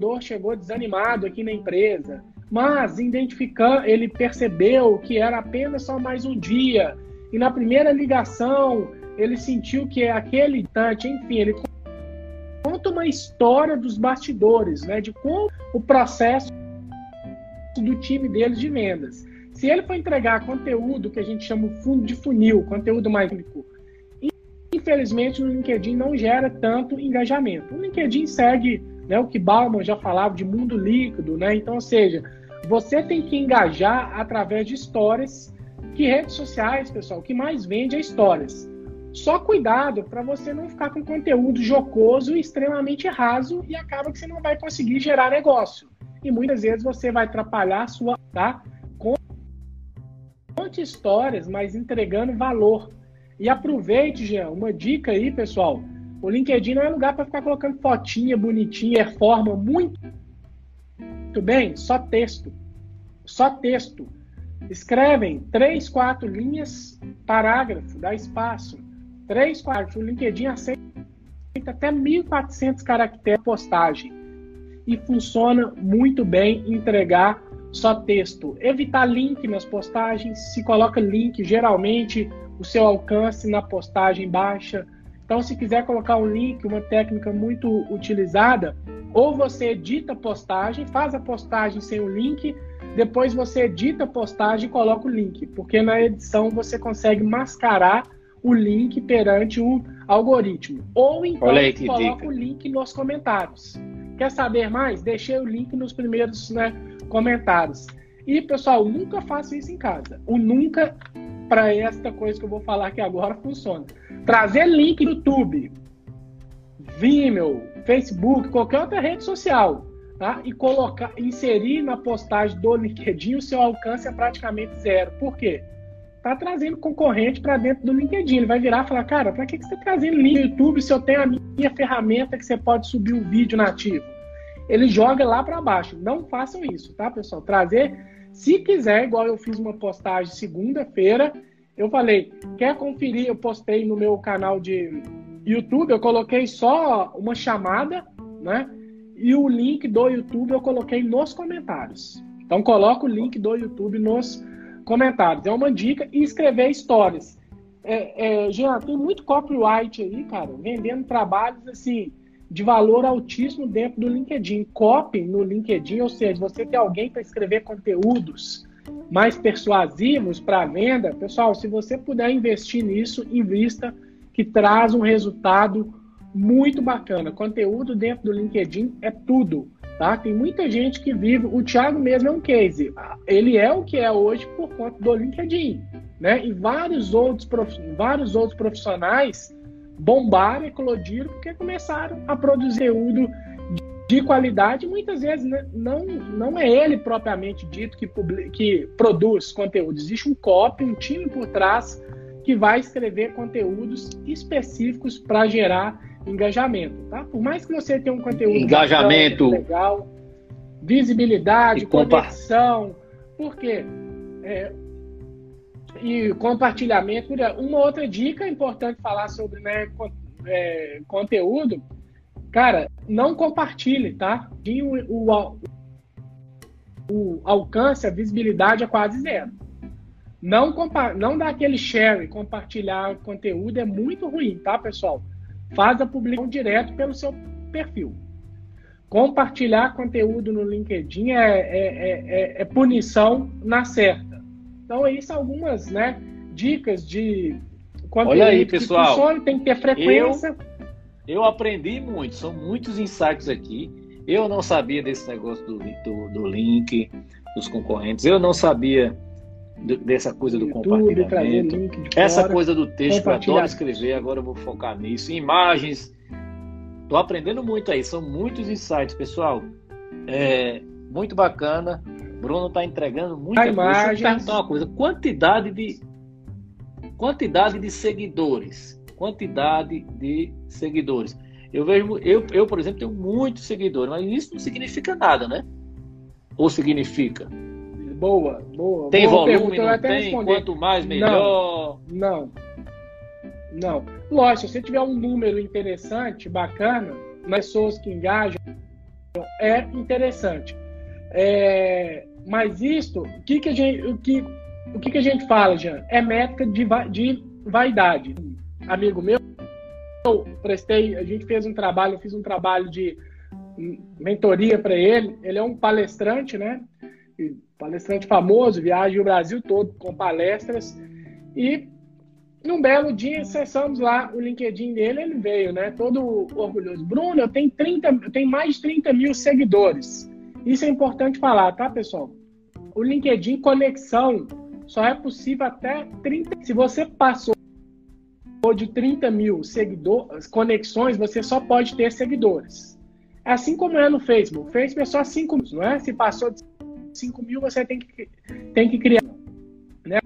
vendedor chegou desanimado aqui na empresa, mas identificando, ele percebeu que era apenas só mais um dia. E na primeira ligação, ele sentiu que aquele instante, enfim, ele conta uma história dos bastidores, né, de como o processo do time deles de vendas. Se ele for entregar conteúdo que a gente chama fundo de funil, conteúdo mais rico, infelizmente o LinkedIn não gera tanto engajamento. O LinkedIn segue né? O que Bauman já falava de mundo líquido, né? Então, ou seja, você tem que engajar através de histórias. Que redes sociais, pessoal, o que mais vende é histórias. Só cuidado para você não ficar com conteúdo jocoso e extremamente raso e acaba que você não vai conseguir gerar negócio. E muitas vezes você vai atrapalhar a sua, tá? Conte histórias, mas entregando valor. E aproveite, Jean, uma dica aí, pessoal. O LinkedIn não é lugar para ficar colocando fotinha bonitinha, forma muito, muito bem, só texto. Só texto. Escrevem três, quatro linhas, parágrafo, dá espaço. Três, quatro. O LinkedIn aceita até 1.400 caracteres postagem. E funciona muito bem entregar só texto. Evitar link nas postagens. Se coloca link, geralmente o seu alcance na postagem baixa então, se quiser colocar um link, uma técnica muito utilizada, ou você edita a postagem, faz a postagem sem o link, depois você edita a postagem e coloca o link, porque na edição você consegue mascarar o link perante o algoritmo. Ou então aí, coloca dica. o link nos comentários. Quer saber mais? Deixei o link nos primeiros né, comentários. E, pessoal, nunca faça isso em casa. O nunca para esta coisa que eu vou falar aqui agora funciona. Trazer link no YouTube, Vimeo, Facebook, qualquer outra rede social, tá? E colocar, inserir na postagem do LinkedIn, o seu alcance é praticamente zero. Por quê? Tá trazendo concorrente para dentro do LinkedIn. Ele vai virar e falar, cara, para que, que você está trazendo link no YouTube se eu tenho a minha ferramenta que você pode subir um vídeo nativo? Ele joga lá para baixo. Não façam isso, tá, pessoal? Trazer se quiser, igual eu fiz uma postagem segunda-feira, eu falei, quer conferir? Eu postei no meu canal de YouTube, eu coloquei só uma chamada, né? E o link do YouTube eu coloquei nos comentários. Então coloca o link do YouTube nos comentários. É uma dica e escrever histórias. É, é, Jean, tem muito copyright aí, cara, vendendo trabalhos assim de valor altíssimo dentro do LinkedIn. Copy no LinkedIn, ou seja, você tem alguém para escrever conteúdos mais persuasivos para a venda, pessoal, se você puder investir nisso, invista, que traz um resultado muito bacana. Conteúdo dentro do LinkedIn é tudo, tá? Tem muita gente que vive. O Thiago mesmo é um case. Ele é o que é hoje por conta do LinkedIn, né? E vários outros, vários outros profissionais bombaram, eclodiram, porque começaram a produzir conteúdo de qualidade. Muitas vezes né, não, não é ele propriamente dito que, publica, que produz conteúdo. Existe um copy, um time por trás que vai escrever conteúdos específicos para gerar engajamento, tá? Por mais que você tenha um conteúdo engajamento bacana, legal, visibilidade, conexão, por quê? É, e compartilhamento. Uma outra dica importante falar sobre né, é, conteúdo, cara, não compartilhe, tá? O, o, o, alcance, a visibilidade é quase zero. Não, não dá aquele share, compartilhar conteúdo é muito ruim, tá, pessoal? Faz a publicação direto pelo seu perfil. Compartilhar conteúdo no LinkedIn é, é, é, é punição na certa. Então, aí são algumas né, dicas de Olha aí, pessoal, que funciona, tem que ter frequência. Eu, eu aprendi muito, são muitos insights aqui. Eu não sabia desse negócio do, do, do link, dos concorrentes. Eu não sabia dessa coisa do YouTube, compartilhamento. Essa fora, coisa do texto, eu adoro escrever, agora eu vou focar nisso. Imagens. Tô aprendendo muito aí, são muitos insights, pessoal. É muito bacana. Bruno está entregando muita coisa. Deixa eu perguntar uma coisa: quantidade de quantidade de seguidores. Quantidade de seguidores. Eu vejo, eu, eu, por exemplo, tenho muitos seguidores, mas isso não significa nada, né? Ou significa? Boa, boa. Tem boa volume, pergunta, não tem? Responder. Quanto mais, melhor. Não, não. Lógico, se tiver um número interessante, bacana, pessoas que engajam, é interessante. É, mas isto, o que, que a gente, o que, o que, que a gente fala, Jean? É métrica de, de vaidade. Amigo meu, eu prestei, a gente fez um trabalho, eu fiz um trabalho de mentoria para ele. Ele é um palestrante, né? palestrante famoso, viaja o Brasil todo com palestras. E num belo dia, acessamos lá o LinkedIn dele, ele veio, né? Todo orgulhoso. Bruno, eu tenho, 30, eu tenho mais de 30 mil seguidores. Isso é importante falar, tá, pessoal? O LinkedIn conexão só é possível até 30. Se você passou de 30 mil seguidores, conexões, você só pode ter seguidores. Assim como é no Facebook. O Facebook é só 5 mil, não é? Se passou de 5 mil, você tem que, tem que criar né,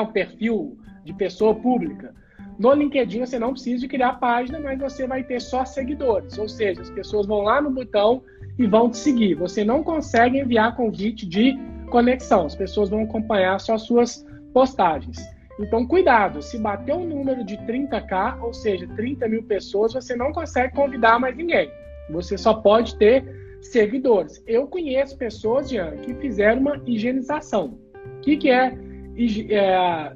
um perfil de pessoa pública. No LinkedIn você não precisa de criar página, mas você vai ter só seguidores, ou seja, as pessoas vão lá no botão e vão te seguir. Você não consegue enviar convite de conexão, as pessoas vão acompanhar só suas postagens. Então, cuidado, se bater um número de 30k, ou seja, 30 mil pessoas, você não consegue convidar mais ninguém. Você só pode ter seguidores. Eu conheço pessoas, Jean, que fizeram uma higienização. O que, que é, é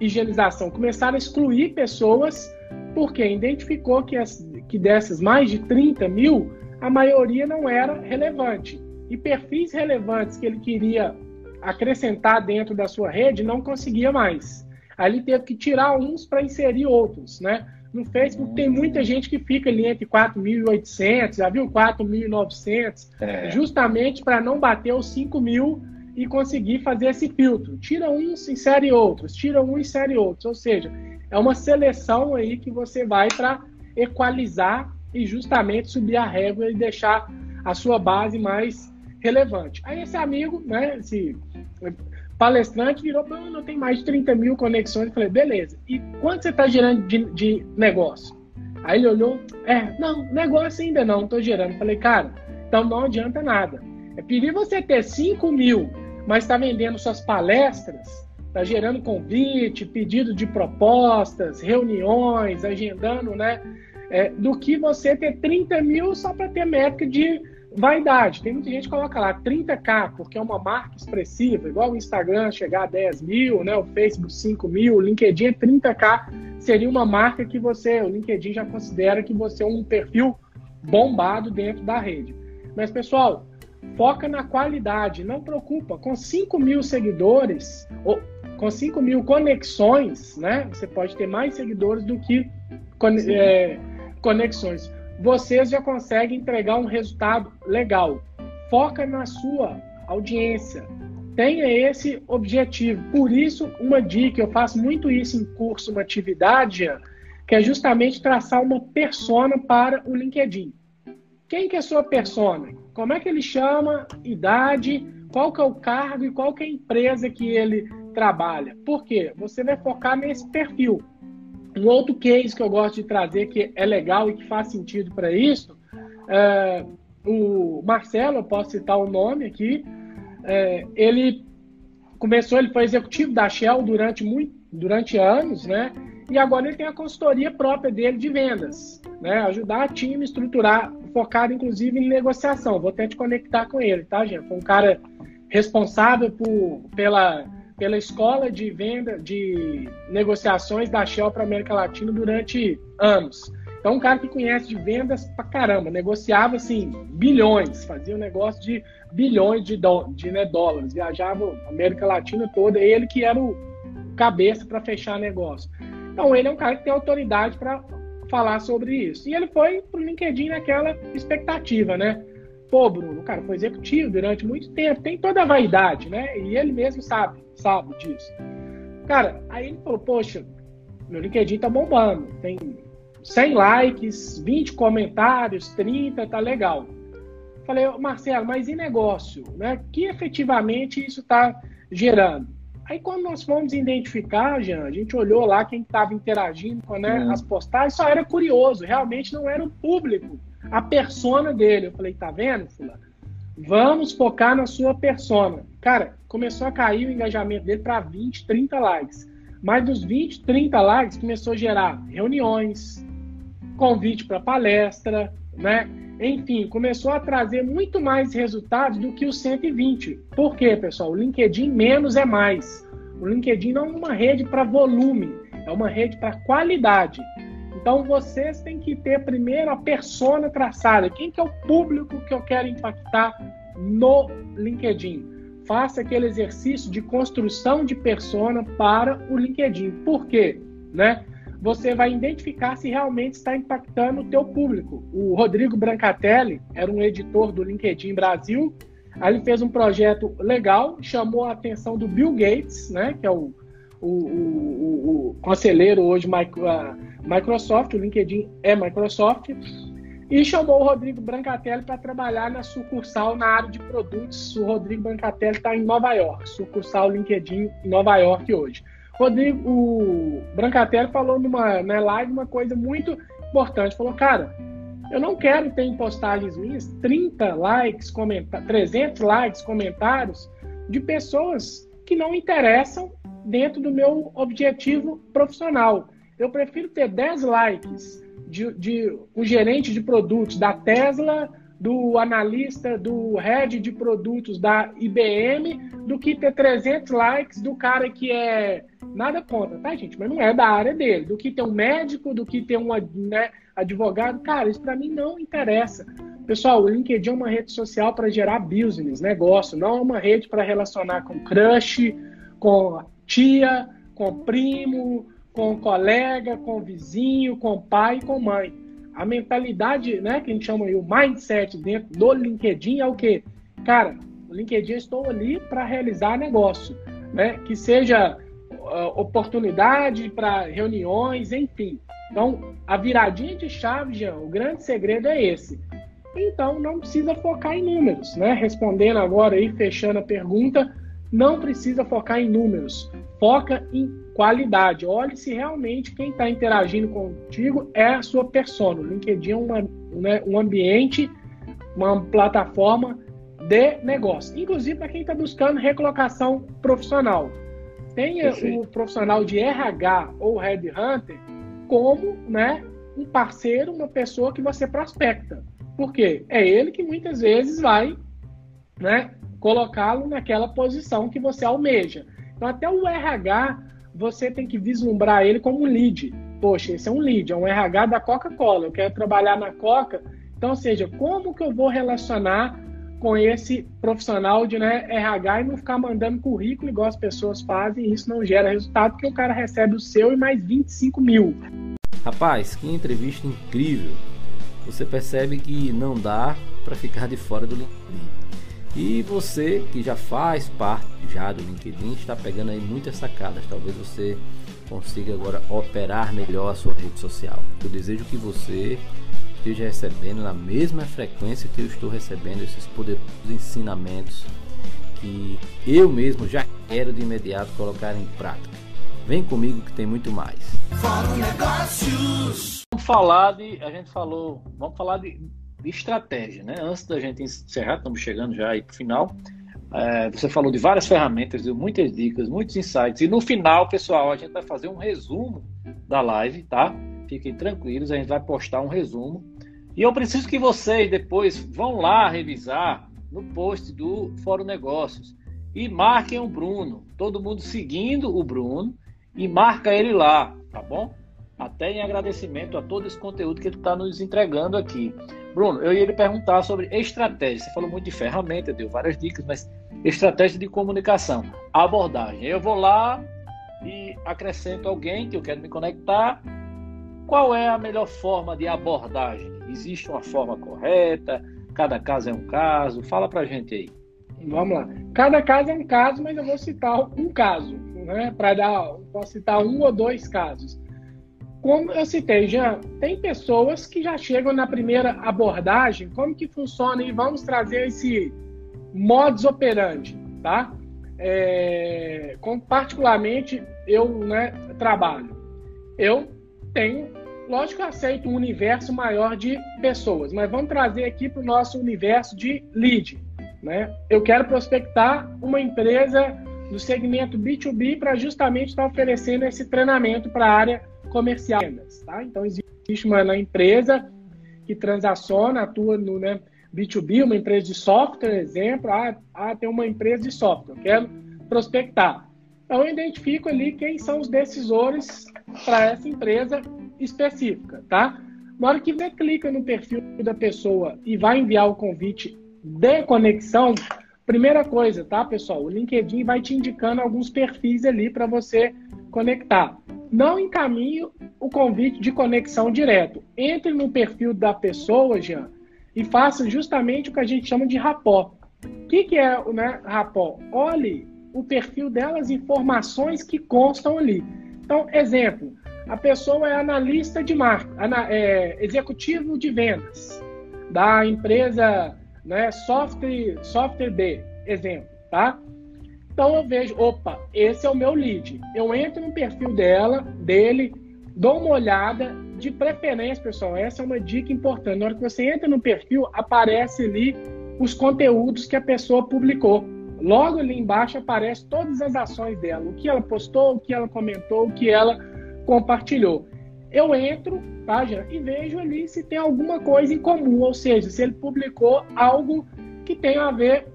higienização? Começaram a excluir pessoas porque identificou que, as, que dessas mais de 30 mil, a maioria não era relevante. E perfis relevantes que ele queria acrescentar dentro da sua rede não conseguia mais. Aí ele teve que tirar uns para inserir outros, né? No Facebook tem muita gente que fica ali entre 4.800, já viu? 4.900, é. justamente para não bater os 5.000 e conseguir fazer esse filtro. Tira uns, insere outros, tira um, insere outros. Ou seja, é uma seleção aí que você vai para equalizar e justamente subir a régua e deixar a sua base mais relevante. Aí esse amigo, né, esse palestrante virou eu tenho mais de 30 mil conexões. Eu falei, beleza. E quanto você está gerando de, de, negócio? Aí ele olhou, é, não, negócio ainda não, estou gerando. Eu falei, cara, então não adianta nada. É pedir você ter 5 mil, mas está vendendo suas palestras, está gerando convite, pedido de propostas, reuniões, agendando, né? É, do que você ter 30 mil só para ter métrica de Vaidade. Tem muita gente que coloca lá 30k, porque é uma marca expressiva, igual o Instagram chegar a 10 mil, né? o Facebook 5 mil, o LinkedIn é 30k, seria uma marca que você, o LinkedIn já considera que você é um perfil bombado dentro da rede. Mas, pessoal, foca na qualidade, não preocupa. Com 5 mil seguidores, ou com 5 mil conexões, né? Você pode ter mais seguidores do que é, conexões. Vocês já conseguem entregar um resultado legal. Foca na sua audiência. Tenha esse objetivo. Por isso, uma dica, eu faço muito isso em curso, uma atividade, que é justamente traçar uma persona para o LinkedIn. Quem que é a sua persona? Como é que ele chama? Idade? Qual que é o cargo e qual que é a empresa que ele trabalha? Por quê? Você vai focar nesse perfil. Um outro case que eu gosto de trazer que é legal e que faz sentido para isso, é, o Marcelo, eu posso citar o nome aqui, é, ele começou, ele foi executivo da Shell durante, muito, durante anos, né? E agora ele tem a consultoria própria dele de vendas, né? Ajudar a time estruturar, focado inclusive em negociação. Vou até te conectar com ele, tá, gente? Foi um cara responsável por, pela, pela escola de venda, de negociações da Shell para América Latina durante anos. Então, um cara que conhece de vendas pra caramba, negociava assim, bilhões, fazia um negócio de bilhões de, do, de né, dólares, viajava a América Latina toda, ele que era o cabeça para fechar negócio. Então, ele é um cara que tem autoridade para falar sobre isso. E ele foi pro LinkedIn naquela expectativa, né? Pô, Bruno, o cara foi executivo durante muito tempo, tem toda a vaidade, né? E ele mesmo sabe, sabe disso. Cara, aí ele falou, poxa, meu LinkedIn tá bombando, tem 100 likes, 20 comentários, 30, tá legal. Falei, Marcelo, mas e negócio? Né? Que efetivamente isso está gerando? Aí quando nós fomos identificar, Jean, a gente olhou lá quem estava interagindo com né, as postagens, só era curioso, realmente não era o público, a persona dele. Eu falei, tá vendo, fulano? Vamos focar na sua persona. Cara, começou a cair o engajamento dele para 20, 30 likes. Mas dos 20, 30 likes começou a gerar reuniões, convite para palestra, né? Enfim, começou a trazer muito mais resultados do que o 120. Por quê, pessoal? O LinkedIn menos é mais. O LinkedIn não é uma rede para volume, é uma rede para qualidade. Então vocês têm que ter primeiro a persona traçada. Quem que é o público que eu quero impactar no LinkedIn? Faça aquele exercício de construção de persona para o LinkedIn. Por quê? Né? você vai identificar se realmente está impactando o teu público. O Rodrigo Brancatelli era um editor do LinkedIn Brasil. Aí ele fez um projeto legal, chamou a atenção do Bill Gates, né, que é o, o, o, o conselheiro hoje Microsoft, o LinkedIn é Microsoft, e chamou o Rodrigo Brancatelli para trabalhar na sucursal na área de produtos. O Rodrigo Brancatelli está em Nova York, sucursal LinkedIn em Nova York hoje. Rodrigo, o Brancatelli falou numa live uma coisa muito importante. Falou, cara, eu não quero ter em postagens minhas 30 likes, 300 likes, comentários de pessoas que não interessam dentro do meu objetivo profissional. Eu prefiro ter 10 likes de, de um gerente de produtos da Tesla, do analista do head de produtos da IBM, do que ter 300 likes do cara que é Nada contra, tá, gente? Mas não é da área dele. Do que ter um médico, do que ter um né, advogado. Cara, isso para mim não interessa. Pessoal, o LinkedIn é uma rede social para gerar business, negócio. Não é uma rede para relacionar com crush, com tia, com primo, com colega, com vizinho, com pai, com mãe. A mentalidade, né, que a gente chama aí, o mindset dentro do LinkedIn é o quê? Cara, o LinkedIn estou ali para realizar negócio, né? Que seja oportunidade para reuniões, enfim. Então, a viradinha de chave, Jean, o grande segredo é esse. Então, não precisa focar em números, né? Respondendo agora aí, fechando a pergunta, não precisa focar em números, foca em qualidade. Olhe se realmente quem está interagindo contigo é a sua persona. O LinkedIn é uma, né, um ambiente, uma plataforma de negócio, inclusive para quem está buscando recolocação profissional tenha Perfeito. o profissional de RH ou headhunter como né, um parceiro, uma pessoa que você prospecta. Por quê? É ele que muitas vezes vai né, colocá-lo naquela posição que você almeja. Então, até o RH, você tem que vislumbrar ele como um lead. Poxa, esse é um lead, é um RH da Coca-Cola. Eu quero trabalhar na Coca. Então, ou seja, como que eu vou relacionar com esse profissional de né, RH e não ficar mandando currículo igual as pessoas fazem, isso não gera resultado, porque o cara recebe o seu e mais 25 mil. Rapaz, que entrevista incrível! Você percebe que não dá para ficar de fora do LinkedIn. E você que já faz parte já do LinkedIn está pegando aí muitas sacadas. Talvez você consiga agora operar melhor a sua rede social. Eu desejo que você esteja recebendo na mesma frequência que eu estou recebendo esses poderosos ensinamentos que eu mesmo já quero de imediato colocar em prática. Vem comigo que tem muito mais. Fórum Negócios. Vamos falar de, a gente falou, vamos falar de, de estratégia, né? Antes da gente encerrar, estamos chegando já aí para o final. É, você falou de várias ferramentas, deu muitas dicas, muitos insights. E no final, pessoal, a gente vai fazer um resumo da live, tá? Fiquem tranquilos, a gente vai postar um resumo. E eu preciso que vocês depois vão lá revisar no post do Fórum Negócios e marquem o Bruno. Todo mundo seguindo o Bruno e marca ele lá, tá bom? Até em agradecimento a todo esse conteúdo que ele está nos entregando aqui. Bruno, eu ia lhe perguntar sobre estratégia. Você falou muito de ferramenta, deu várias dicas, mas estratégia de comunicação, abordagem. Eu vou lá e acrescento alguém que eu quero me conectar. Qual é a melhor forma de abordagem? Existe uma forma correta? Cada caso é um caso? Fala pra gente aí. Vamos lá. Cada caso é um caso, mas eu vou citar um caso, né? Para dar, posso citar um ou dois casos como eu citei, já tem pessoas que já chegam na primeira abordagem, como que funciona e vamos trazer esse modus operandi, tá? É, como particularmente eu né, trabalho. Eu tenho, lógico eu aceito um universo maior de pessoas, mas vamos trazer aqui para o nosso universo de lead. Né? Eu quero prospectar uma empresa do segmento B2B para justamente estar oferecendo esse treinamento para a área comercial. Tá? Então, existe uma, empresa que transaciona, atua no né, B2B, uma empresa de software, exemplo. Ah, ah, tem uma empresa de software, quero prospectar. Então, eu identifico ali quem são os decisores para essa empresa específica, tá? Na hora que você clica no perfil da pessoa e vai enviar o convite de conexão, primeira coisa, tá, pessoal? O LinkedIn vai te indicando alguns perfis ali para você conectar não encaminhe o convite de conexão direto. Entre no perfil da pessoa, Jean, e faça justamente o que a gente chama de rapó. O que, que é né, rapó? Olhe o perfil dela, as informações que constam ali. Então, exemplo, a pessoa é analista de marca, é, executivo de vendas da empresa né, software, software B, exemplo, tá? Então eu vejo, opa, esse é o meu lead. Eu entro no perfil dela, dele, dou uma olhada, de preferência, pessoal, essa é uma dica importante. Na hora que você entra no perfil, aparece ali os conteúdos que a pessoa publicou. Logo ali embaixo aparece todas as ações dela, o que ela postou, o que ela comentou, o que ela compartilhou. Eu entro, tá, e vejo ali se tem alguma coisa em comum, ou seja, se ele publicou algo que tem a ver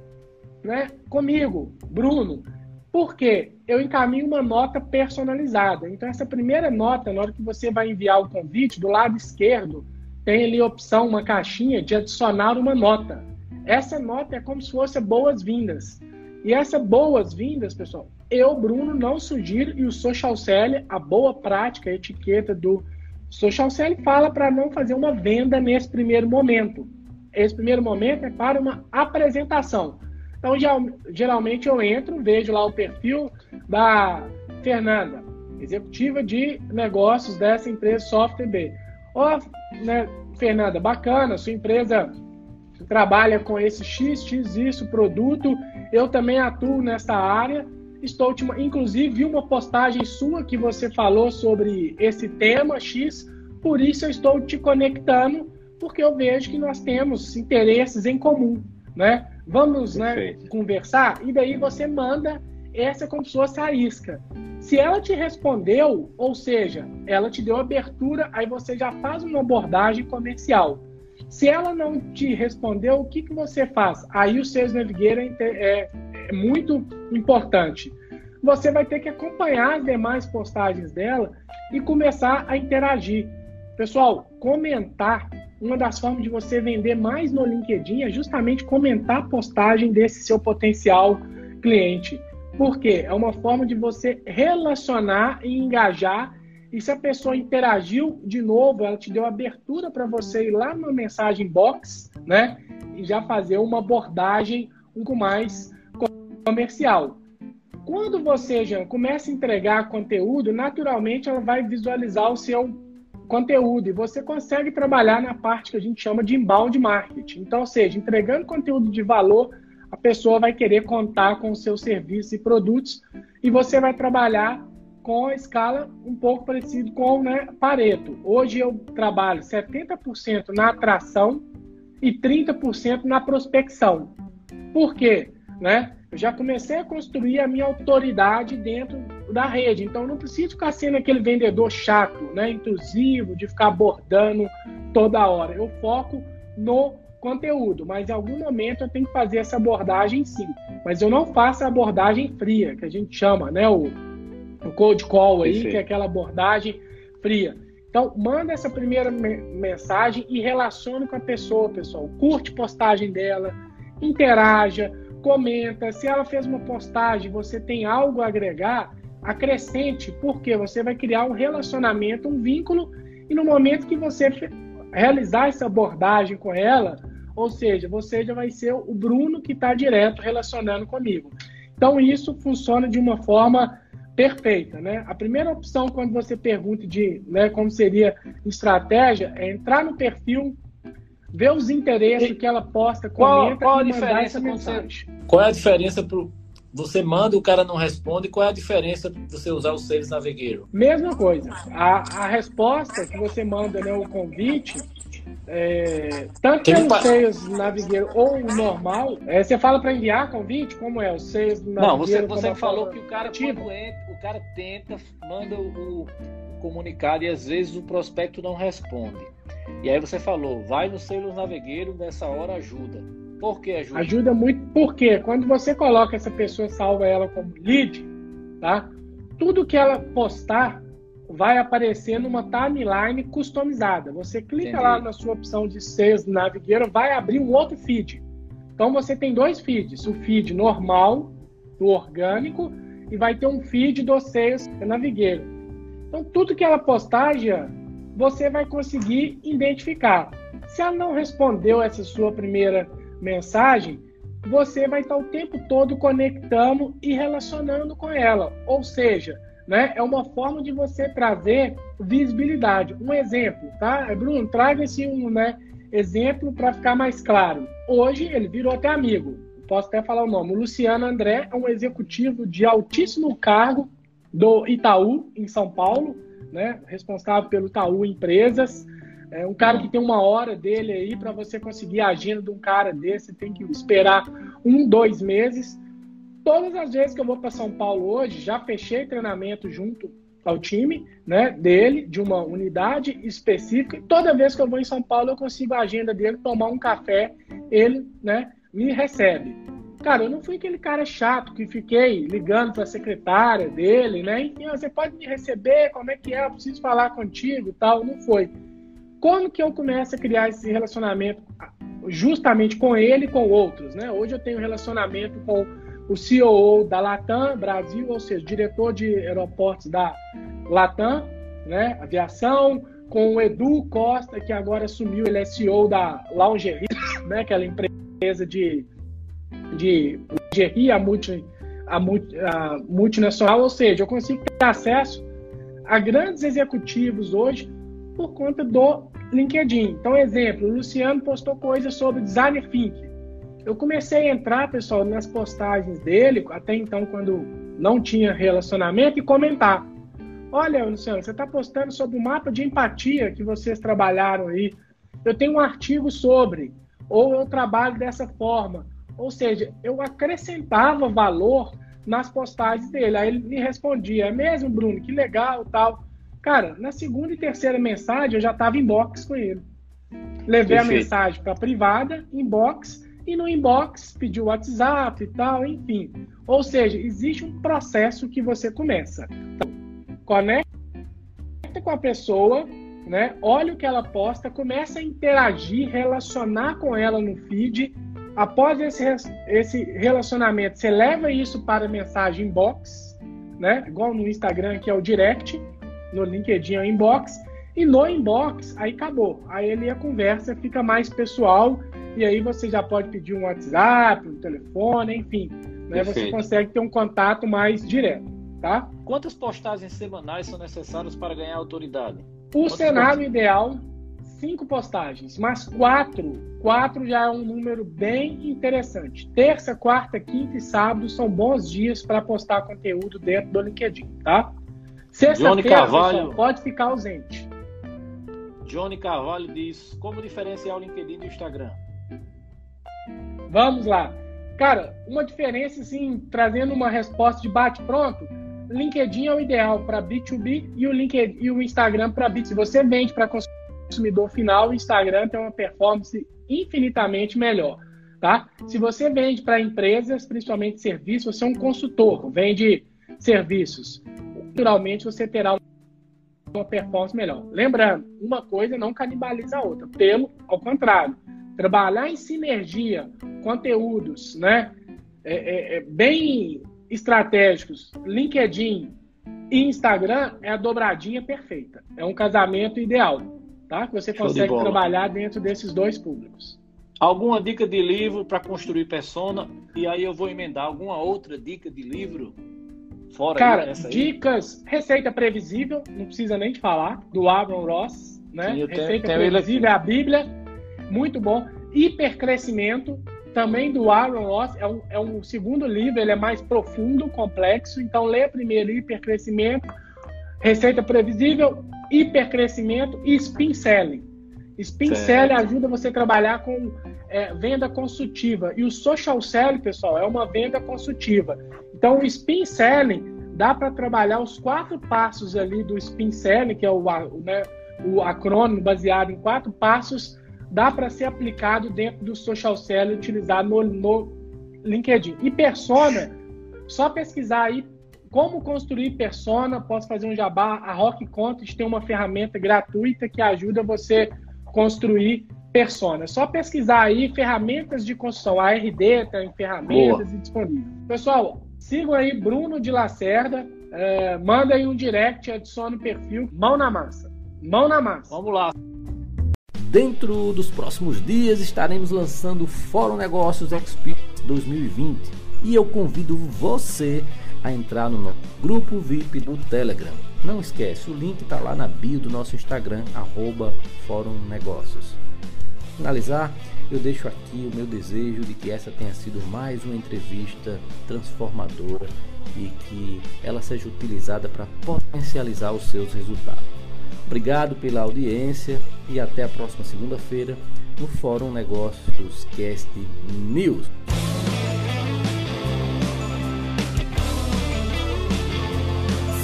né, comigo, Bruno. Por quê? Eu encaminho uma nota personalizada. Então, essa primeira nota, na hora que você vai enviar o convite, do lado esquerdo, tem ali a opção, uma caixinha de adicionar uma nota. Essa nota é como se fosse boas-vindas. E essa boas-vindas, pessoal, eu, Bruno, não sugiro, e o Social a boa prática, a etiqueta do Social fala para não fazer uma venda nesse primeiro momento. Esse primeiro momento é para uma apresentação. Então, geralmente eu entro, vejo lá o perfil da Fernanda, executiva de negócios dessa empresa Software B. Ó, oh, né, Fernanda, bacana, sua empresa trabalha com esse X, X, isso, produto. Eu também atuo nessa área. Estou te, inclusive vi uma postagem sua que você falou sobre esse tema X, por isso eu estou te conectando, porque eu vejo que nós temos interesses em comum, né? Vamos né, conversar? E daí você manda essa como se fosse a isca. Se ela te respondeu, ou seja, ela te deu abertura, aí você já faz uma abordagem comercial. Se ela não te respondeu, o que, que você faz? Aí o Sales Navigator é, é, é muito importante. Você vai ter que acompanhar as demais postagens dela e começar a interagir. Pessoal, comentar uma das formas de você vender mais no LinkedIn é justamente comentar a postagem desse seu potencial cliente. Por quê? É uma forma de você relacionar e engajar. E se a pessoa interagiu de novo, ela te deu abertura para você ir lá na mensagem box, né? E já fazer uma abordagem um pouco mais comercial. Quando você já começa a entregar conteúdo, naturalmente ela vai visualizar o seu conteúdo e você consegue trabalhar na parte que a gente chama de inbound marketing. Então, ou seja, entregando conteúdo de valor, a pessoa vai querer contar com os seus serviços e produtos e você vai trabalhar com a escala um pouco parecido com né, Pareto. Hoje eu trabalho 70% na atração e 30% na prospecção. Por quê? Né? Eu já comecei a construir a minha autoridade dentro da rede. Então, não preciso ficar sendo aquele vendedor chato, né, intrusivo, de ficar abordando toda hora. Eu foco no conteúdo, mas em algum momento eu tenho que fazer essa abordagem sim. Mas eu não faço a abordagem fria, que a gente chama, né, o, o cold call aí, que é aquela abordagem fria. Então, manda essa primeira mensagem e relacione com a pessoa, pessoal. Curte postagem dela, interaja, comenta. Se ela fez uma postagem, você tem algo a agregar, acrescente, porque você vai criar um relacionamento, um vínculo, e no momento que você realizar essa abordagem com ela, ou seja, você já vai ser o Bruno que está direto relacionando comigo. Então, isso funciona de uma forma perfeita, né? A primeira opção quando você pergunta de, né, como seria estratégia é entrar no perfil ver os interesses e... que ela posta, comenta qual, qual a diferença você, Qual é a diferença pro você manda o cara não responde, qual é a diferença de você usar o Sales Navigator? Mesma coisa. A, a resposta que você manda, né, o convite, é, tanto Tem pelo pa... Sales Navigator ou o normal, é, você fala para enviar convite? Como é? O Sales Navigator? Não, você, você falou que o cara, quando entra, o cara tenta, manda o, o comunicado e às vezes o prospecto não responde. E aí você falou, vai no Sales Navigator, nessa hora ajuda. Por que ajuda? Ajuda muito porque quando você coloca essa pessoa, salva ela como lead, tá? Tudo que ela postar vai aparecer numa timeline customizada. Você clica Entendi. lá na sua opção de Sales Navigator, vai abrir um outro feed. Então você tem dois feeds, o feed normal, do orgânico, e vai ter um feed do Sales Navigator. Então tudo que ela postar, já você vai conseguir identificar. Se ela não respondeu essa sua primeira mensagem, você vai estar o tempo todo conectando e relacionando com ela. Ou seja, né, é uma forma de você trazer visibilidade. Um exemplo, tá? Bruno, traga esse um né, exemplo para ficar mais claro. Hoje ele virou até amigo. Posso até falar o nome. O Luciano André é um executivo de altíssimo cargo do Itaú, em São Paulo, né, responsável pelo Itaú Empresas. É um cara que tem uma hora dele aí para você conseguir a agenda de um cara desse, tem que esperar um, dois meses. Todas as vezes que eu vou para São Paulo hoje, já fechei treinamento junto ao time, né, dele, de uma unidade específica. Toda vez que eu vou em São Paulo, eu consigo a agenda dele, tomar um café, ele, né, me recebe. Cara, eu não fui aquele cara chato que fiquei ligando para a secretária dele, né? Enfim, você pode me receber, como é que é? Eu preciso falar contigo e tal. Não foi. Como que eu começo a criar esse relacionamento justamente com ele e com outros? Né? Hoje eu tenho relacionamento com o CEO da Latam Brasil, ou seja, diretor de aeroportos da Latam, né? aviação, com o Edu Costa, que agora assumiu, ele é CEO da Lingerie, né? aquela empresa de, de lingerie, a, multi, a, a multinacional, ou seja, eu consigo ter acesso a grandes executivos hoje por conta do LinkedIn. Então, exemplo, o Luciano postou coisas sobre design thinking. Eu comecei a entrar, pessoal, nas postagens dele, até então, quando não tinha relacionamento, e comentar. Olha, Luciano, você está postando sobre o mapa de empatia que vocês trabalharam aí. Eu tenho um artigo sobre, ou eu trabalho dessa forma. Ou seja, eu acrescentava valor nas postagens dele. Aí ele me respondia: é mesmo, Bruno? Que legal tal. Cara, na segunda e terceira mensagem eu já estava inbox com ele. Levei Perfeito. a mensagem para privada, inbox, e no inbox pediu WhatsApp e tal, enfim. Ou seja, existe um processo que você começa. Então, conecta com a pessoa, né? Olha o que ela posta, começa a interagir, relacionar com ela no feed. Após esse, esse relacionamento, você leva isso para mensagem inbox, né? Igual no Instagram, que é o direct, no LinkedIn é o inbox. E no inbox, aí acabou. Aí ele a conversa fica mais pessoal e aí você já pode pedir um WhatsApp, um telefone, enfim. Né? Você consegue ter um contato mais direto, tá? Quantas postagens semanais são necessárias para ganhar autoridade? O Quantas cenário ideal, cinco postagens, mas quatro. Quatro já é um número bem interessante. Terça, quarta, quinta e sábado são bons dias para postar conteúdo dentro do LinkedIn, tá? Sexta-feira, pode ficar ausente. Johnny Carvalho diz: Como diferenciar o LinkedIn do Instagram? Vamos lá. Cara, uma diferença, assim, trazendo uma resposta de bate-pronto, LinkedIn é o ideal para B2B e o, LinkedIn, e o Instagram para B2C. Se você vende para consumidor final, o Instagram tem uma performance infinitamente melhor. Tá? Se você vende para empresas, principalmente serviços, você é um consultor, vende serviços. Naturalmente, você terá uma performance melhor. Lembrando, uma coisa não canibaliza a outra, pelo ao contrário trabalhar em sinergia, conteúdos, né? É, é, é bem estratégicos, LinkedIn e Instagram é a dobradinha perfeita. É um casamento ideal, tá? Que você consegue de trabalhar dentro desses dois públicos. Alguma dica de livro para construir persona? E aí eu vou emendar alguma outra dica de livro? Fora Cara, dicas, receita previsível, não precisa nem de falar, do Aaron Ross, né? Sim, receita tenho, previsível é a Bíblia muito bom. Hipercrescimento, também do Aaron Ross, é um, é um segundo livro, ele é mais profundo, complexo, então lê primeiro Hipercrescimento, Receita Previsível, Hipercrescimento e Spin Selling. Spin Selling ajuda você a trabalhar com é, venda consultiva. E o Social Selling, pessoal, é uma venda consultiva. Então, o Spin Selling dá para trabalhar os quatro passos ali do Spin Selling, que é o, né, o acrônimo baseado em quatro passos dá para ser aplicado dentro do social selling utilizado no, no LinkedIn. E persona, só pesquisar aí como construir persona, posso fazer um jabá, a Rock Content tem uma ferramenta gratuita que ajuda você construir persona. Só pesquisar aí ferramentas de construção, a RD tem ferramentas Boa. disponíveis. Pessoal, sigam aí Bruno de Lacerda, é, manda aí um direct, adicione o perfil, mão na massa. Mão na massa. Vamos lá. Dentro dos próximos dias estaremos lançando o Fórum Negócios Experience 2020 e eu convido você a entrar no nosso grupo VIP do Telegram. Não esquece, o link está lá na bio do nosso Instagram, arroba Fórum Negócios. Finalizar, eu deixo aqui o meu desejo de que essa tenha sido mais uma entrevista transformadora e que ela seja utilizada para potencializar os seus resultados. Obrigado pela audiência e até a próxima segunda-feira no Fórum Negócios Cast News.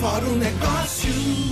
Fórum Negócios